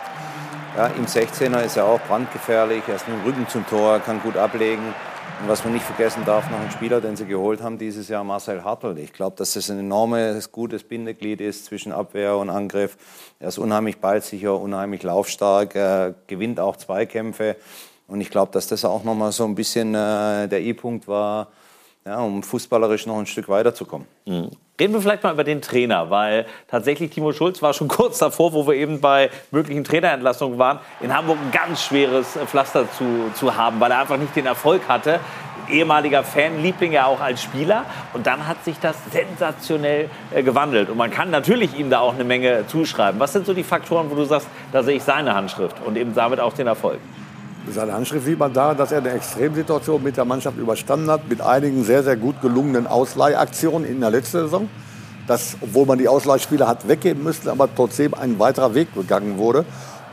ja, Im 16er ist er auch brandgefährlich. Er ist mit dem Rücken zum Tor, kann gut ablegen. Und was man nicht vergessen darf, noch ein Spieler, den sie geholt haben dieses Jahr, Marcel Hartl. Ich glaube, dass das ein enormes, gutes Bindeglied ist zwischen Abwehr und Angriff. Er ist unheimlich ballsicher, unheimlich laufstark, er gewinnt auch Zweikämpfe. Und ich glaube, dass das auch noch mal so ein bisschen äh, der I-Punkt war, ja, um fußballerisch noch ein Stück weiterzukommen. Mhm. Reden wir vielleicht mal über den Trainer, weil tatsächlich Timo Schulz war schon kurz davor, wo wir eben bei möglichen Trainerentlassungen waren, in Hamburg ein ganz schweres Pflaster zu, zu haben, weil er einfach nicht den Erfolg hatte. Ehemaliger Fanliebling ja auch als Spieler. Und dann hat sich das sensationell äh, gewandelt. Und man kann natürlich ihm da auch eine Menge zuschreiben. Was sind so die Faktoren, wo du sagst, da sehe ich seine Handschrift und eben damit auch den Erfolg? Seine Handschrift sieht man daran, dass er eine Extremsituation mit der Mannschaft überstanden hat, mit einigen sehr, sehr gut gelungenen Ausleihaktionen in der letzten Saison. Dass, obwohl man die Ausleihspieler hat weggeben müssen, aber trotzdem ein weiterer Weg begangen wurde.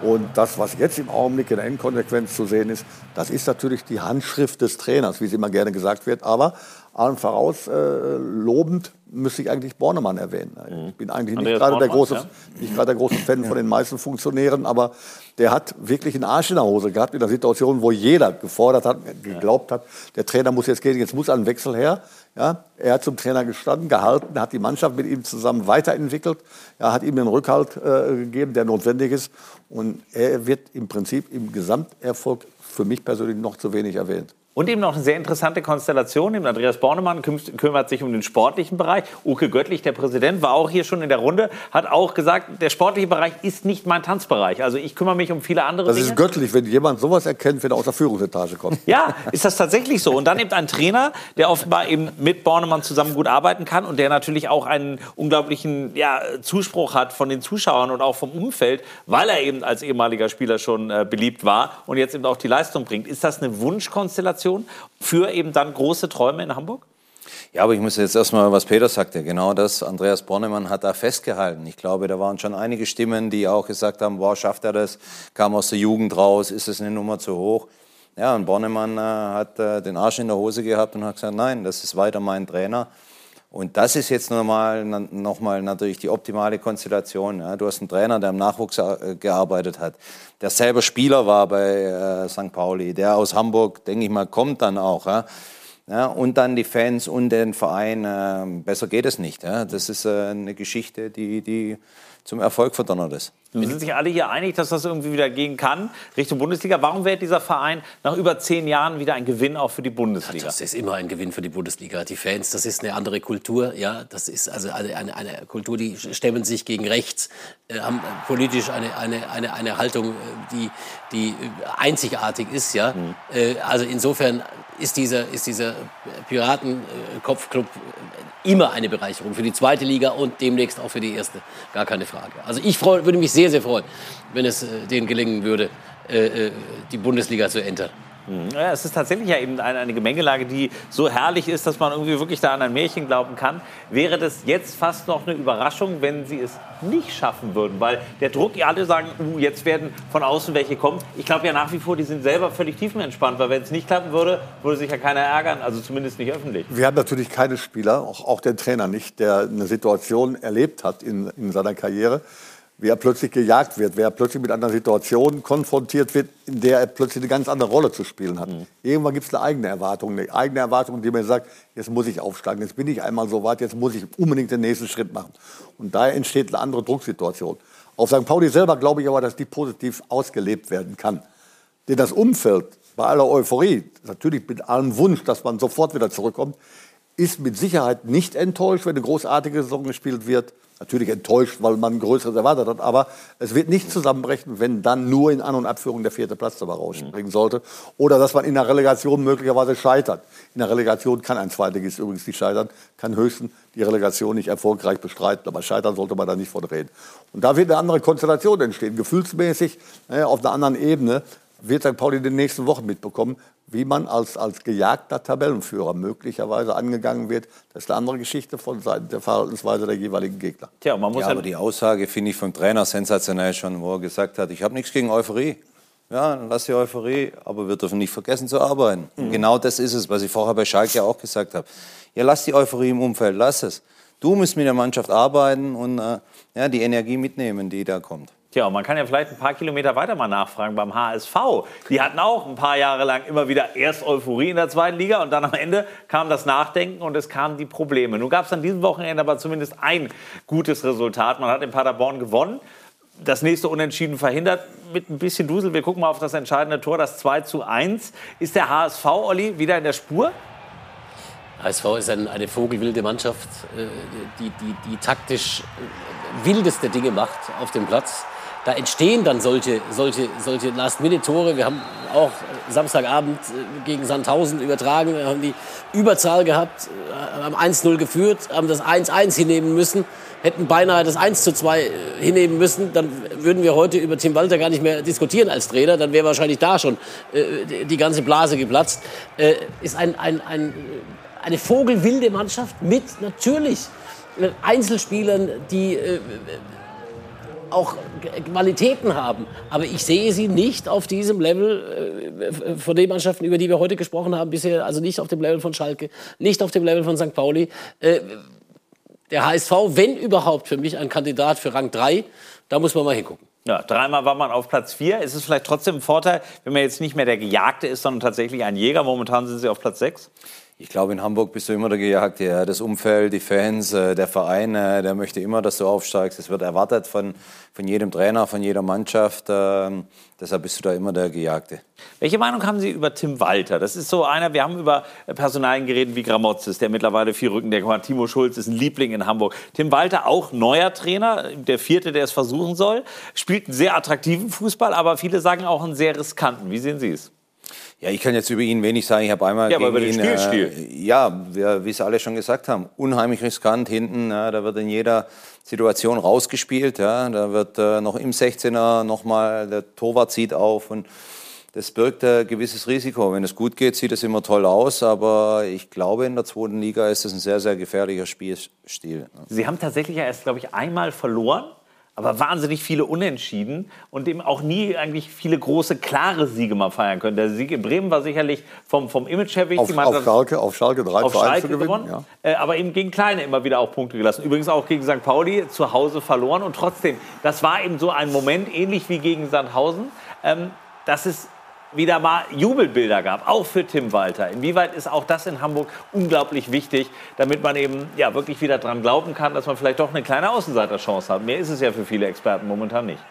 Und das, was jetzt im Augenblick in der Endkonsequenz zu sehen ist, das ist natürlich die Handschrift des Trainers, wie es immer gerne gesagt wird. Aber allen voraus äh, lobend müsste ich eigentlich Bornemann erwähnen. Ich bin eigentlich nicht gerade der große, ja. nicht der große Fan von den meisten Funktionären, aber der hat wirklich einen Arsch in der Hose gehabt in der Situation, wo jeder gefordert hat, geglaubt hat, der Trainer muss jetzt gehen, jetzt muss ein Wechsel her. Ja, er hat zum Trainer gestanden, gehalten, hat die Mannschaft mit ihm zusammen weiterentwickelt, ja, hat ihm den Rückhalt äh, gegeben, der notwendig ist. Und er wird im Prinzip im Gesamterfolg für mich persönlich noch zu wenig erwähnt. Und eben noch eine sehr interessante Konstellation. Eben Andreas Bornemann kümmert sich um den sportlichen Bereich. Uke Göttlich, der Präsident, war auch hier schon in der Runde, hat auch gesagt, der sportliche Bereich ist nicht mein Tanzbereich. Also ich kümmere mich um viele andere das Dinge. Das ist göttlich, wenn jemand sowas erkennt, wenn er aus der Führungsetage kommt. Ja, ist das tatsächlich so. Und dann eben ein Trainer, der offenbar eben mit Bornemann zusammen gut arbeiten kann und der natürlich auch einen unglaublichen ja, Zuspruch hat von den Zuschauern und auch vom Umfeld, weil er eben als ehemaliger Spieler schon äh, beliebt war und jetzt eben auch die Leistung bringt. Ist das eine Wunschkonstellation? Für eben dann große Träume in Hamburg? Ja, aber ich muss jetzt erstmal, was Peter sagte, genau das. Andreas Bornemann hat da festgehalten. Ich glaube, da waren schon einige Stimmen, die auch gesagt haben, wow, schafft er das? Kam aus der Jugend raus, ist es eine Nummer zu hoch? Ja, und Bornemann äh, hat äh, den Arsch in der Hose gehabt und hat gesagt, nein, das ist weiter mein Trainer. Und das ist jetzt nochmal noch mal natürlich die optimale Konstellation. Ja. Du hast einen Trainer, der im Nachwuchs äh, gearbeitet hat, der selber Spieler war bei äh, St. Pauli, der aus Hamburg, denke ich mal, kommt dann auch. Ja. Ja, und dann die Fans und den Verein. Äh, besser geht es nicht. Das ist äh, eine Geschichte, die, die zum Erfolg verdonnert ist. Wir sind sich alle hier einig, dass das irgendwie wieder gehen kann Richtung Bundesliga. Warum wäre dieser Verein nach über zehn Jahren wieder ein Gewinn auch für die Bundesliga? Das ist immer ein Gewinn für die Bundesliga. Die Fans, das ist eine andere Kultur. Ja, das ist also eine, eine, eine Kultur, die stemmen sich gegen rechts, äh, haben politisch eine, eine, eine, eine Haltung, äh, die, die einzigartig ist. Ja, mhm. äh, also insofern ist dieser, ist dieser Piratenkopfclub immer eine Bereicherung für die zweite Liga und demnächst auch für die erste. Gar keine Frage. Also ich freu, würde mich sehr, sehr freuen, wenn es äh, denen gelingen würde, äh, äh die Bundesliga zu entern. Mhm. Ja, es ist tatsächlich ja eben eine, eine, Gemengelage, die so herrlich ist, dass man irgendwie wirklich da an ein Märchen glauben kann. Wäre das jetzt fast noch eine Überraschung, wenn sie es nicht schaffen würden? Weil der Druck, die alle sagen, uh, jetzt werden von außen welche kommen. Ich glaube ja nach wie vor, die sind selber völlig tiefenentspannt, weil wenn es nicht klappen würde, würde sich ja keiner ärgern, also zumindest nicht öffentlich. Wir haben natürlich keine Spieler, auch, auch den Trainer nicht, der eine Situation erlebt hat in, in seiner Karriere, wie er plötzlich gejagt wird, wer plötzlich mit einer Situation konfrontiert wird, in der er plötzlich eine ganz andere Rolle zu spielen hat. Mhm. Irgendwann gibt es eine eigene Erwartung, eine eigene Erwartung, die mir sagt, jetzt muss ich aufsteigen, jetzt bin ich einmal so weit, jetzt muss ich unbedingt den nächsten Schritt machen. Und daher entsteht eine andere Drucksituation. Auf St. Pauli selber glaube ich aber, dass die positiv ausgelebt werden kann. Denn das Umfeld, bei aller Euphorie, natürlich mit allem Wunsch, dass man sofort wieder zurückkommt, ist mit Sicherheit nicht enttäuscht, wenn eine großartige Saison gespielt wird natürlich enttäuscht, weil man Größeres erwartet hat. Aber es wird nicht zusammenbrechen, wenn dann nur in An- und Abführung der vierte Platz dabei rausspringen sollte. Oder dass man in der Relegation möglicherweise scheitert. In der Relegation kann ein Zweitligist übrigens nicht scheitern, kann höchstens die Relegation nicht erfolgreich bestreiten. Aber scheitern sollte man da nicht von reden. Und da wird eine andere Konstellation entstehen. Gefühlsmäßig, äh, auf einer anderen Ebene, wird St. Pauli in den nächsten Wochen mitbekommen, wie man als, als gejagter Tabellenführer möglicherweise angegangen wird. Das ist eine andere Geschichte von Seiten der Verhaltensweise der jeweiligen Gegner. Tja, man muss ja, aber die Aussage finde ich vom Trainer sensationell schon, wo er gesagt hat, ich habe nichts gegen Euphorie. Ja, dann lass die Euphorie, aber wir dürfen nicht vergessen zu arbeiten. Mhm. Genau das ist es, was ich vorher bei Schalke auch gesagt habe. Ja, lass die Euphorie im Umfeld, lass es. Du musst mit der Mannschaft arbeiten und äh, ja, die Energie mitnehmen, die da kommt. Tja, man kann ja vielleicht ein paar Kilometer weiter mal nachfragen beim HSV. Die hatten auch ein paar Jahre lang immer wieder erst Euphorie in der zweiten Liga und dann am Ende kam das Nachdenken und es kamen die Probleme. Nun gab es an diesem Wochenende aber zumindest ein gutes Resultat. Man hat in Paderborn gewonnen. Das nächste Unentschieden verhindert mit ein bisschen Dusel. Wir gucken mal auf das entscheidende Tor, das 2 zu 1. Ist der HSV, Olli, wieder in der Spur? HSV ist ein, eine vogelwilde Mannschaft, äh, die, die, die taktisch wildeste Dinge macht auf dem Platz da entstehen dann solche, solche, solche Last-Minute-Tore. Wir haben auch Samstagabend äh, gegen Sandhausen übertragen, wir haben die Überzahl gehabt, äh, haben 1-0 geführt, haben das 1-1 hinnehmen müssen, hätten beinahe das 1-2 äh, hinnehmen müssen, dann würden wir heute über Tim Walter gar nicht mehr diskutieren als Trainer, dann wäre wahrscheinlich da schon die ganze Blase geplatzt. Ist ein, ein, ein, eine vogelwilde Mannschaft mit natürlich Einzelspielern, die auch Qualitäten haben. Aber ich sehe sie nicht auf diesem Level äh, von den Mannschaften, über die wir heute gesprochen haben, bisher, also nicht auf dem Level von Schalke, nicht auf dem Level von St. Pauli. Äh, der HSV, wenn überhaupt, für mich ein Kandidat für Rang 3, da muss man mal hingucken. Ja, dreimal war man auf Platz 4. Ist es vielleicht trotzdem ein Vorteil, wenn man jetzt nicht mehr der Gejagte ist, sondern tatsächlich ein Jäger? Momentan sind Sie auf Platz 6. Ich glaube, in Hamburg bist du immer der Gejagte. Ja. Das Umfeld, die Fans, äh, der Verein, äh, der möchte immer, dass du aufsteigst. Es wird erwartet von, von jedem Trainer, von jeder Mannschaft. Ähm, deshalb bist du da immer der Gejagte. Welche Meinung haben Sie über Tim Walter? Das ist so einer, wir haben über Personalien geredet wie Gramozis, der mittlerweile vier Rückendeckung hat. Timo Schulz ist ein Liebling in Hamburg. Tim Walter, auch neuer Trainer, der vierte, der es versuchen soll. Spielt einen sehr attraktiven Fußball, aber viele sagen auch einen sehr riskanten. Wie sehen Sie es? Ja, ich kann jetzt über ihn wenig sagen. Ich habe einmal ja, gegen aber über den ihn, Spielstil. Äh, ja, wie es alle schon gesagt haben, unheimlich riskant hinten. Ja, da wird in jeder Situation rausgespielt. Ja, da wird äh, noch im 16er nochmal der Torwart zieht auf und das birgt ein gewisses Risiko. Wenn es gut geht, sieht es immer toll aus, aber ich glaube, in der zweiten Liga ist es ein sehr, sehr gefährlicher Spielstil. Sie haben tatsächlich ja erst, glaube ich, einmal verloren aber wahnsinnig viele Unentschieden und eben auch nie eigentlich viele große, klare Siege mal feiern können. Der Sieg in Bremen war sicherlich vom, vom Image her wichtig. Auf, auf Schalke, auf Schalke 3 auf zu 1 Schalke zu gewinnen. Gewonnen, ja. äh, aber eben gegen Kleine immer wieder auch Punkte gelassen. Übrigens auch gegen St. Pauli zu Hause verloren. Und trotzdem, das war eben so ein Moment, ähnlich wie gegen Sandhausen, ähm, dass es wieder mal Jubelbilder gab, auch für Tim Walter. Inwieweit ist auch das in Hamburg unglaublich wichtig, damit man eben ja, wirklich wieder daran glauben kann, dass man vielleicht doch eine kleine Außenseiterchance hat. Mehr ist es ja für viele Experten momentan nicht.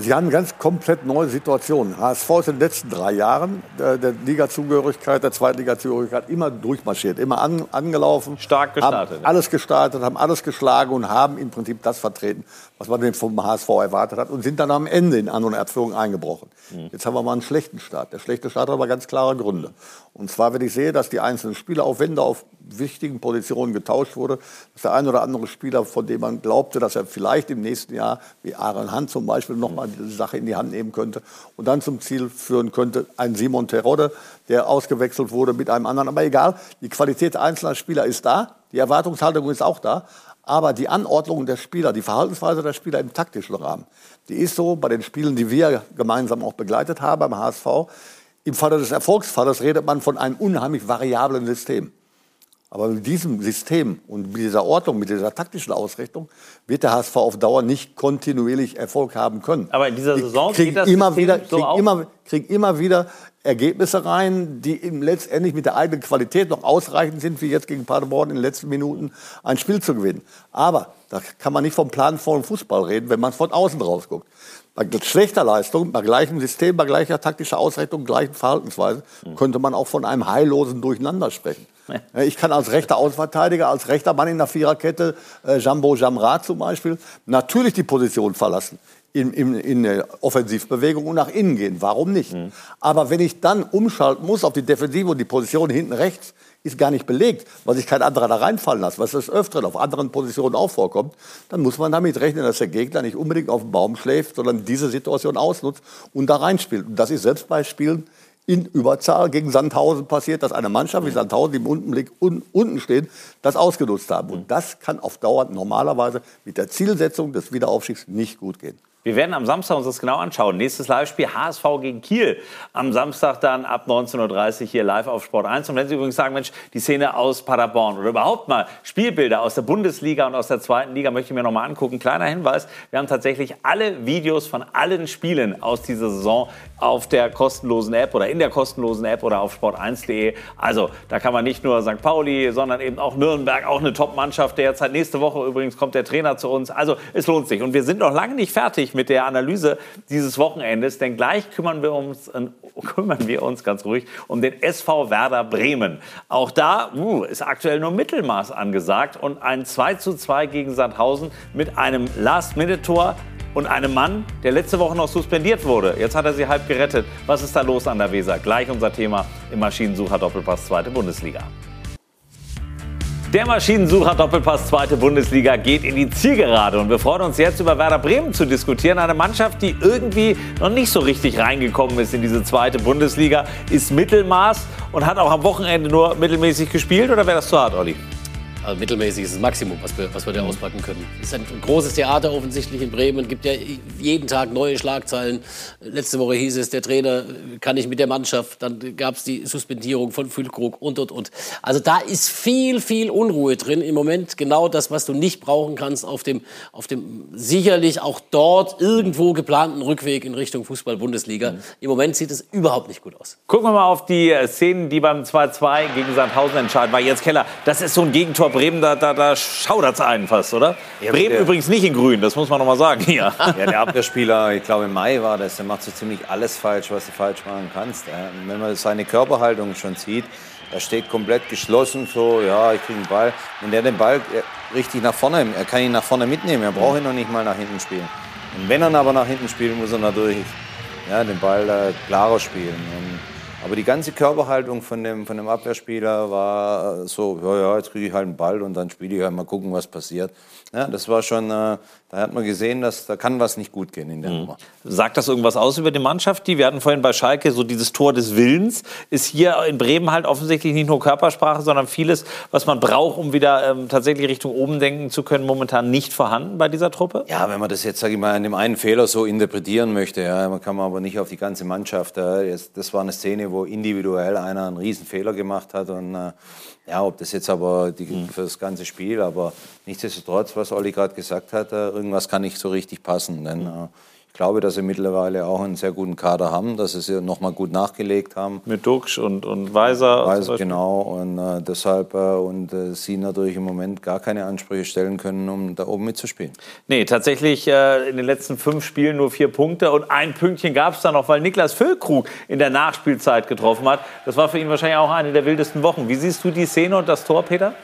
Sie haben eine ganz komplett neue Situation. HSV ist in den letzten drei Jahren der, der Liga-Zugehörigkeit, der Zweitliga-Zugehörigkeit immer durchmarschiert, immer an, angelaufen. Stark gestartet. Haben alles gestartet, haben alles geschlagen und haben im Prinzip das vertreten, was man vom HSV erwartet hat und sind dann am Ende in An- und Abführung eingebrochen. Mhm. Jetzt haben wir mal einen schlechten Start. Der schlechte Start hat aber ganz klare Gründe. Und zwar, wenn ich sehe, dass die einzelnen Spieler, auch wenn da auf wichtigen Positionen getauscht wurde, dass der ein oder andere Spieler, von dem man glaubte, dass er vielleicht im nächsten Jahr, wie Aaron Hunt zum Beispiel, nochmal diese Sache in die Hand nehmen könnte und dann zum Ziel führen könnte, ein Simon Terodde, der ausgewechselt wurde mit einem anderen. Aber egal, die Qualität einzelner Spieler ist da, die Erwartungshaltung ist auch da. Aber die Anordnung der Spieler, die Verhaltensweise der Spieler im taktischen Rahmen, die ist so bei den Spielen, die wir gemeinsam auch begleitet haben beim HSV. Im Falle des Erfolgsfalles redet man von einem unheimlich variablen System. Aber mit diesem System und mit dieser Ordnung, mit dieser taktischen Ausrichtung wird der HSV auf Dauer nicht kontinuierlich Erfolg haben können. Aber in dieser Saison kriegen immer wieder, so kriegen immer, kriegen immer wieder Ergebnisse rein, die letztendlich mit der eigenen Qualität noch ausreichend sind, wie jetzt gegen Paderborn in den letzten Minuten ein Spiel zu gewinnen. Aber da kann man nicht vom planvollen Fußball reden, wenn man von außen draus guckt. Bei schlechter Leistung, bei gleichem System, bei gleicher taktischer Ausrichtung, gleichen Verhaltensweise, hm. könnte man auch von einem heillosen Durcheinander sprechen. Ich kann als rechter Außenverteidiger, als rechter Mann in der Viererkette, äh, Jambo Jamrat zum Beispiel, natürlich die Position verlassen in, in, in eine Offensivbewegung und nach innen gehen. Warum nicht? Mhm. Aber wenn ich dann umschalten muss auf die Defensive und die Position hinten rechts ist gar nicht belegt, weil sich kein anderer da reinfallen lässt, was das öfter auf anderen Positionen auch vorkommt, dann muss man damit rechnen, dass der Gegner nicht unbedingt auf dem Baum schläft, sondern diese Situation ausnutzt und da reinspielt. Und das ist selbst bei Spielen in Überzahl gegen Sandhausen passiert, dass eine Mannschaft wie Sandhausen, die im Untenblick un unten steht, das ausgenutzt haben. Und das kann auf Dauer normalerweise mit der Zielsetzung des Wiederaufstiegs nicht gut gehen. Wir werden am Samstag uns das genau anschauen. Nächstes Live-Spiel HSV gegen Kiel. Am Samstag dann ab 19.30 Uhr hier live auf Sport 1. Und wenn Sie übrigens sagen, Mensch, die Szene aus Paderborn oder überhaupt mal Spielbilder aus der Bundesliga und aus der zweiten Liga möchte ich mir noch mal angucken. Kleiner Hinweis, wir haben tatsächlich alle Videos von allen Spielen aus dieser Saison auf der kostenlosen App oder in der kostenlosen App oder auf sport1.de. Also da kann man nicht nur St. Pauli, sondern eben auch Nürnberg, auch eine Top-Mannschaft. Derzeit nächste Woche übrigens kommt der Trainer zu uns. Also es lohnt sich. Und wir sind noch lange nicht fertig mit der Analyse dieses Wochenendes, denn gleich kümmern wir uns, äh, kümmern wir uns ganz ruhig um den SV Werder Bremen. Auch da uh, ist aktuell nur Mittelmaß angesagt und ein 2 zu 2 gegen Sandhausen mit einem Last-Minute-Tor und einem Mann, der letzte Woche noch suspendiert wurde. Jetzt hat er sie halb gerettet. Was ist da los an der Weser? Gleich unser Thema im Maschinensucher Doppelpass zweite Bundesliga. Der Maschinensucher Doppelpass zweite Bundesliga geht in die Zielgerade und wir freuen uns jetzt über Werder Bremen zu diskutieren. Eine Mannschaft, die irgendwie noch nicht so richtig reingekommen ist in diese zweite Bundesliga, ist Mittelmaß und hat auch am Wochenende nur mittelmäßig gespielt oder wäre das zu hart, Olli? Also mittelmäßig ist das Maximum, was wir, was wir da auspacken können. Es ist ein großes Theater offensichtlich in Bremen. Es gibt ja jeden Tag neue Schlagzeilen. Letzte Woche hieß es, der Trainer kann nicht mit der Mannschaft. Dann gab es die Suspendierung von Füllkrug und, und, und. Also da ist viel, viel Unruhe drin im Moment. Genau das, was du nicht brauchen kannst auf dem, auf dem sicherlich auch dort irgendwo geplanten Rückweg in Richtung Fußball-Bundesliga. Mhm. Im Moment sieht es überhaupt nicht gut aus. Gucken wir mal auf die Szenen, die beim 2-2 gegen Sandhausen entscheiden. Weil jetzt Keller, das ist so ein Gegentor Bremen, da, da, da schaudert es einen fast, oder? Ja, Bremen der, übrigens nicht in grün, das muss man noch mal sagen hier. Ja, der Abwehrspieler, ich glaube im Mai war das, der macht so ziemlich alles falsch, was du falsch machen kannst. Wenn man seine Körperhaltung schon sieht, er steht komplett geschlossen, so, ja, ich kriege den Ball. Wenn der den Ball richtig nach vorne, er kann ihn nach vorne mitnehmen, er braucht ihn noch nicht mal nach hinten spielen. Und wenn er ihn aber nach hinten spielt, muss er natürlich ja, den Ball äh, klarer spielen. Und aber die ganze Körperhaltung von dem, von dem Abwehrspieler war so, ja, ja, jetzt kriege ich halt einen Ball und dann spiele ich halt mal gucken, was passiert. Ja, das war schon, äh, da hat man gesehen, dass da kann was nicht gut gehen in der mhm. Nummer. Sagt das irgendwas aus über die Mannschaft? Die, wir hatten vorhin bei Schalke so dieses Tor des Willens. Ist hier in Bremen halt offensichtlich nicht nur Körpersprache, sondern vieles, was man braucht, um wieder ähm, tatsächlich Richtung oben denken zu können, momentan nicht vorhanden bei dieser Truppe? Ja, wenn man das jetzt, sage ich mal, an dem einen Fehler so interpretieren möchte, ja, man kann man aber nicht auf die ganze Mannschaft. Äh, das war eine Szene, wo individuell einer einen riesen Fehler gemacht hat und äh, ja, ob das jetzt aber die, mhm. für das ganze Spiel, aber nichtsdestotrotz, was Olli gerade gesagt hat, äh, irgendwas kann nicht so richtig passen. Denn mhm glaube, dass sie mittlerweile auch einen sehr guten Kader haben, dass sie es nochmal gut nachgelegt haben. Mit Duxch und, und Weiser. Weiser, genau. Und äh, deshalb äh, und äh, sie natürlich im Moment gar keine Ansprüche stellen können, um da oben mitzuspielen. Nee, tatsächlich äh, in den letzten fünf Spielen nur vier Punkte und ein Pünktchen gab es da noch, weil Niklas Füllkrug in der Nachspielzeit getroffen hat. Das war für ihn wahrscheinlich auch eine der wildesten Wochen. Wie siehst du die Szene und das Tor, Peter?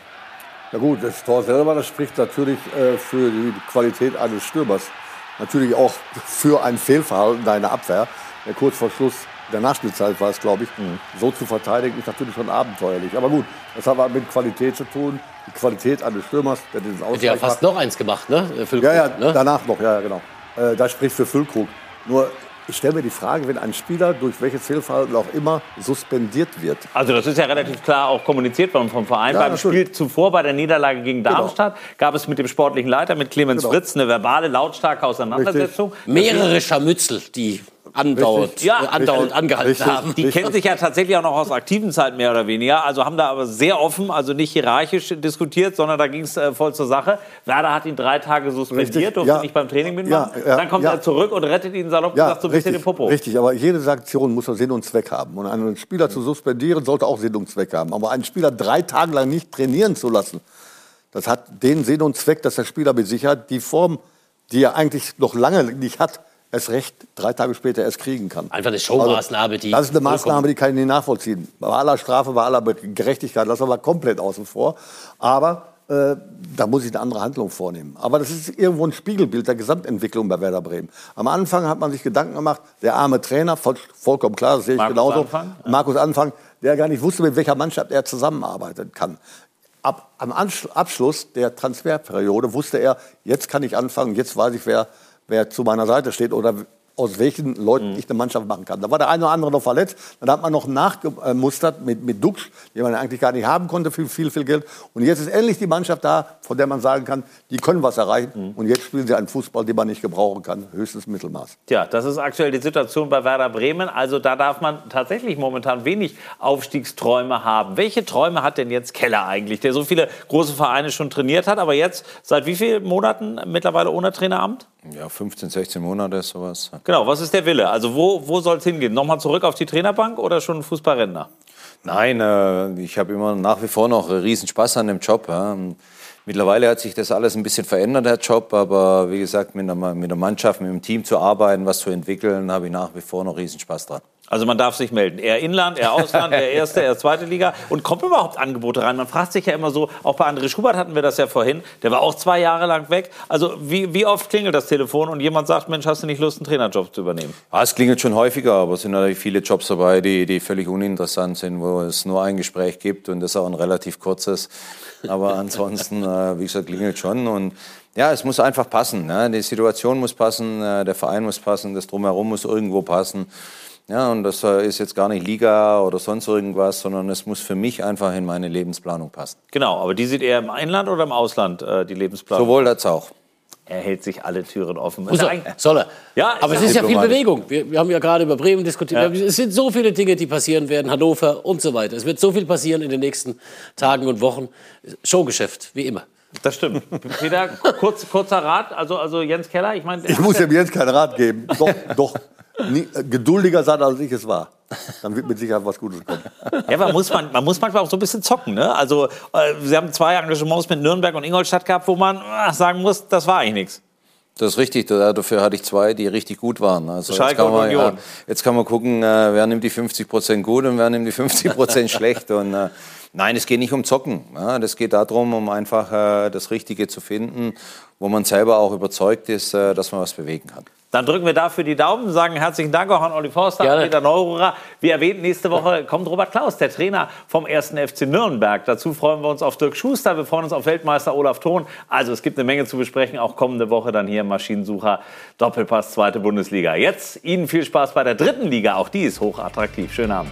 Ja gut, das Tor selber, das spricht natürlich äh, für die Qualität eines Stürmers natürlich auch für ein Fehlverhalten deiner Abwehr. Der kurz vor Schluss der Nachspielzeit war es, glaube ich, mhm. so zu verteidigen, ist natürlich schon abenteuerlich. Aber gut, das hat mit Qualität zu tun. Die Qualität eines Stürmers, der diesen Ausgleich hat. ja fast hat. noch eins gemacht, ne? Füllkrug, ja, ja, ne? danach noch, ja, genau. Äh, das spricht für Füllkrug. Nur ich stelle mir die Frage, wenn ein Spieler durch welches Fehlverhalten auch immer suspendiert wird. Also das ist ja relativ klar auch kommuniziert worden vom Verein. Ja, Beim natürlich. Spiel zuvor bei der Niederlage gegen genau. Darmstadt genau. gab es mit dem sportlichen Leiter, mit Clemens genau. Fritz, eine verbale, lautstarke Auseinandersetzung. Richtig. Mehrere Scharmützel, die andauernd, ja, andauernd angehalten richtig, haben. Die kennen sich ja tatsächlich auch noch aus aktiven Zeiten mehr oder weniger. Also haben da aber sehr offen, also nicht hierarchisch diskutiert, sondern da ging es äh, voll zur Sache. Werder hat ihn drei Tage suspendiert, richtig, durfte ja, nicht beim Training mitmachen. Ja, ja, Dann kommt er zurück und rettet ihn salopp gesagt so ein bisschen den Popo. Richtig, aber jede Sanktion muss Sinn und Zweck haben. Und einen Spieler zu suspendieren sollte auch Sinn und Zweck haben. Aber einen Spieler drei Tage lang nicht trainieren zu lassen, das hat den Sinn und Zweck, dass der Spieler mit Sicherheit die Form, die er eigentlich noch lange nicht hat, erst recht drei Tage später erst kriegen kann. Einfach eine Showmaßnahme, die. das ist eine Maßnahme, die kann ich nicht nachvollziehen. Bei aller Strafe, bei aller Gerechtigkeit, lassen wir komplett außen vor. Aber äh, da muss ich eine andere Handlung vornehmen. Aber das ist irgendwo ein Spiegelbild der Gesamtentwicklung bei Werder Bremen. Am Anfang hat man sich Gedanken gemacht, der arme Trainer, voll, vollkommen klar, das sehe ich Markus genauso. Anfang, ja. Markus Anfang, der gar nicht wusste, mit welcher Mannschaft er zusammenarbeiten kann. Ab, am Abschluss der Transferperiode wusste er, jetzt kann ich anfangen, jetzt weiß ich, wer wer zu meiner Seite steht oder aus welchen Leuten Mhm. ich eine Mannschaft machen kann. Da war der eine oder andere noch verletzt. Dann hat man noch nachgemustert mit, mit Dux, den man eigentlich gar nicht haben konnte für viel, viel Geld. Und jetzt ist endlich die Mannschaft da, von der man sagen kann, die können was erreichen. Mhm. Und jetzt spielen sie einen Fußball, den man nicht gebrauchen kann. Höchstes Mittelmaß. Tja, das ist aktuell die Situation bei Werder Bremen. Also da darf man tatsächlich momentan wenig Aufstiegsträume haben. Welche Träume hat denn jetzt Keller eigentlich, der so viele große Vereine schon trainiert hat, aber jetzt seit wie vielen Monaten mittlerweile ohne Traineramt? Ja, 15, 16 Monate, sowas. Genau, was ist der Wille? Also wo, wo soll es hingehen? Nochmal zurück auf die Trainerbank oder schon Fußballrentner? Nein, äh, ich habe immer nach wie vor noch riesen Spaß an dem Job. Ja. Mittlerweile hat sich das alles ein bisschen verändert, der Job, aber wie gesagt, mit einer, mit einer Mannschaft, mit einem Team zu arbeiten, was zu entwickeln, habe ich nach wie vor noch riesen Spaß dran. Also man darf sich melden. Eher Inland, eher Ausland, eher Erste, eher Zweite Liga. Und kommen überhaupt Angebote rein? Man fragt sich ja immer so, auch bei André Schubert hatten wir das ja vorhin, der war auch zwei Jahre lang weg. Also wie, wie oft klingelt das Telefon und jemand sagt, Mensch, hast du nicht Lust, einen Trainerjob zu übernehmen? Ja, es klingelt schon häufiger, aber es sind natürlich viele Jobs dabei, die, die völlig uninteressant sind, wo es nur ein Gespräch gibt und das auch ein relativ kurzes. Aber ansonsten, äh, wie gesagt, klingelt schon. Und ja, es muss einfach passen. Ne? Die Situation muss passen, äh, der Verein muss passen, das Drumherum muss irgendwo passen. Ja, und das äh, ist jetzt gar nicht Liga oder sonst irgendwas, sondern es muss für mich einfach in meine Lebensplanung passen. Genau, aber die sieht eher im Inland oder im Ausland, äh, die Lebensplanung? Sowohl als auch. Er hält sich alle Türen offen. Muss er, soll er. Ja, aber es ist ja viel. Bewegung. Wir, wir haben ja gerade über Bremen diskutiert. Ja. Es sind so viele Dinge, die passieren werden, Hannover und so weiter. Es wird so viel passieren in den nächsten Tagen und Wochen. Showgeschäft, wie immer. Das stimmt. Peter, kurz, kurzer Rat, also, also Jens Keller, ich meine... Ich muss dem jetzt keinen Rat geben. Doch, doch. Nie, äh, geduldiger sein, als ich es war. Dann wird mit Sicherheit was Gutes kommen. Ja, man muss, man, man muss manchmal auch so ein bisschen zocken. Ne? Also, äh, Sie haben zwei Engagements mit Nürnberg und Ingolstadt gehabt, wo man äh, sagen muss, das war eigentlich nichts. Das ist richtig, da- dafür hatte ich zwei, die richtig gut waren. Also jetzt, kann man, ja, jetzt kann man gucken, äh, wer nimmt die 50 Prozent gut und wer nimmt die 50 Prozent schlecht. Und, äh, nein, es geht nicht um Zocken. Ja, das geht darum, um einfach äh, das Richtige zu finden, wo man selber auch überzeugt ist, äh, dass man was bewegen kann. Dann drücken wir dafür die Daumen, sagen herzlichen Dank auch an Olli Forster, an Peter Neururer. Wie erwähnt, nächste Woche kommt Robert Klaus, der Trainer vom 1. FC Nürnberg. Dazu freuen wir uns auf Dirk Schuster, wir freuen uns auf Weltmeister Olaf Thon. Also es gibt eine Menge zu besprechen, auch kommende Woche dann hier im Maschinensucher Doppelpass, zweite Bundesliga. Jetzt Ihnen viel Spaß bei der dritten Liga, auch die ist hochattraktiv. Schönen Abend.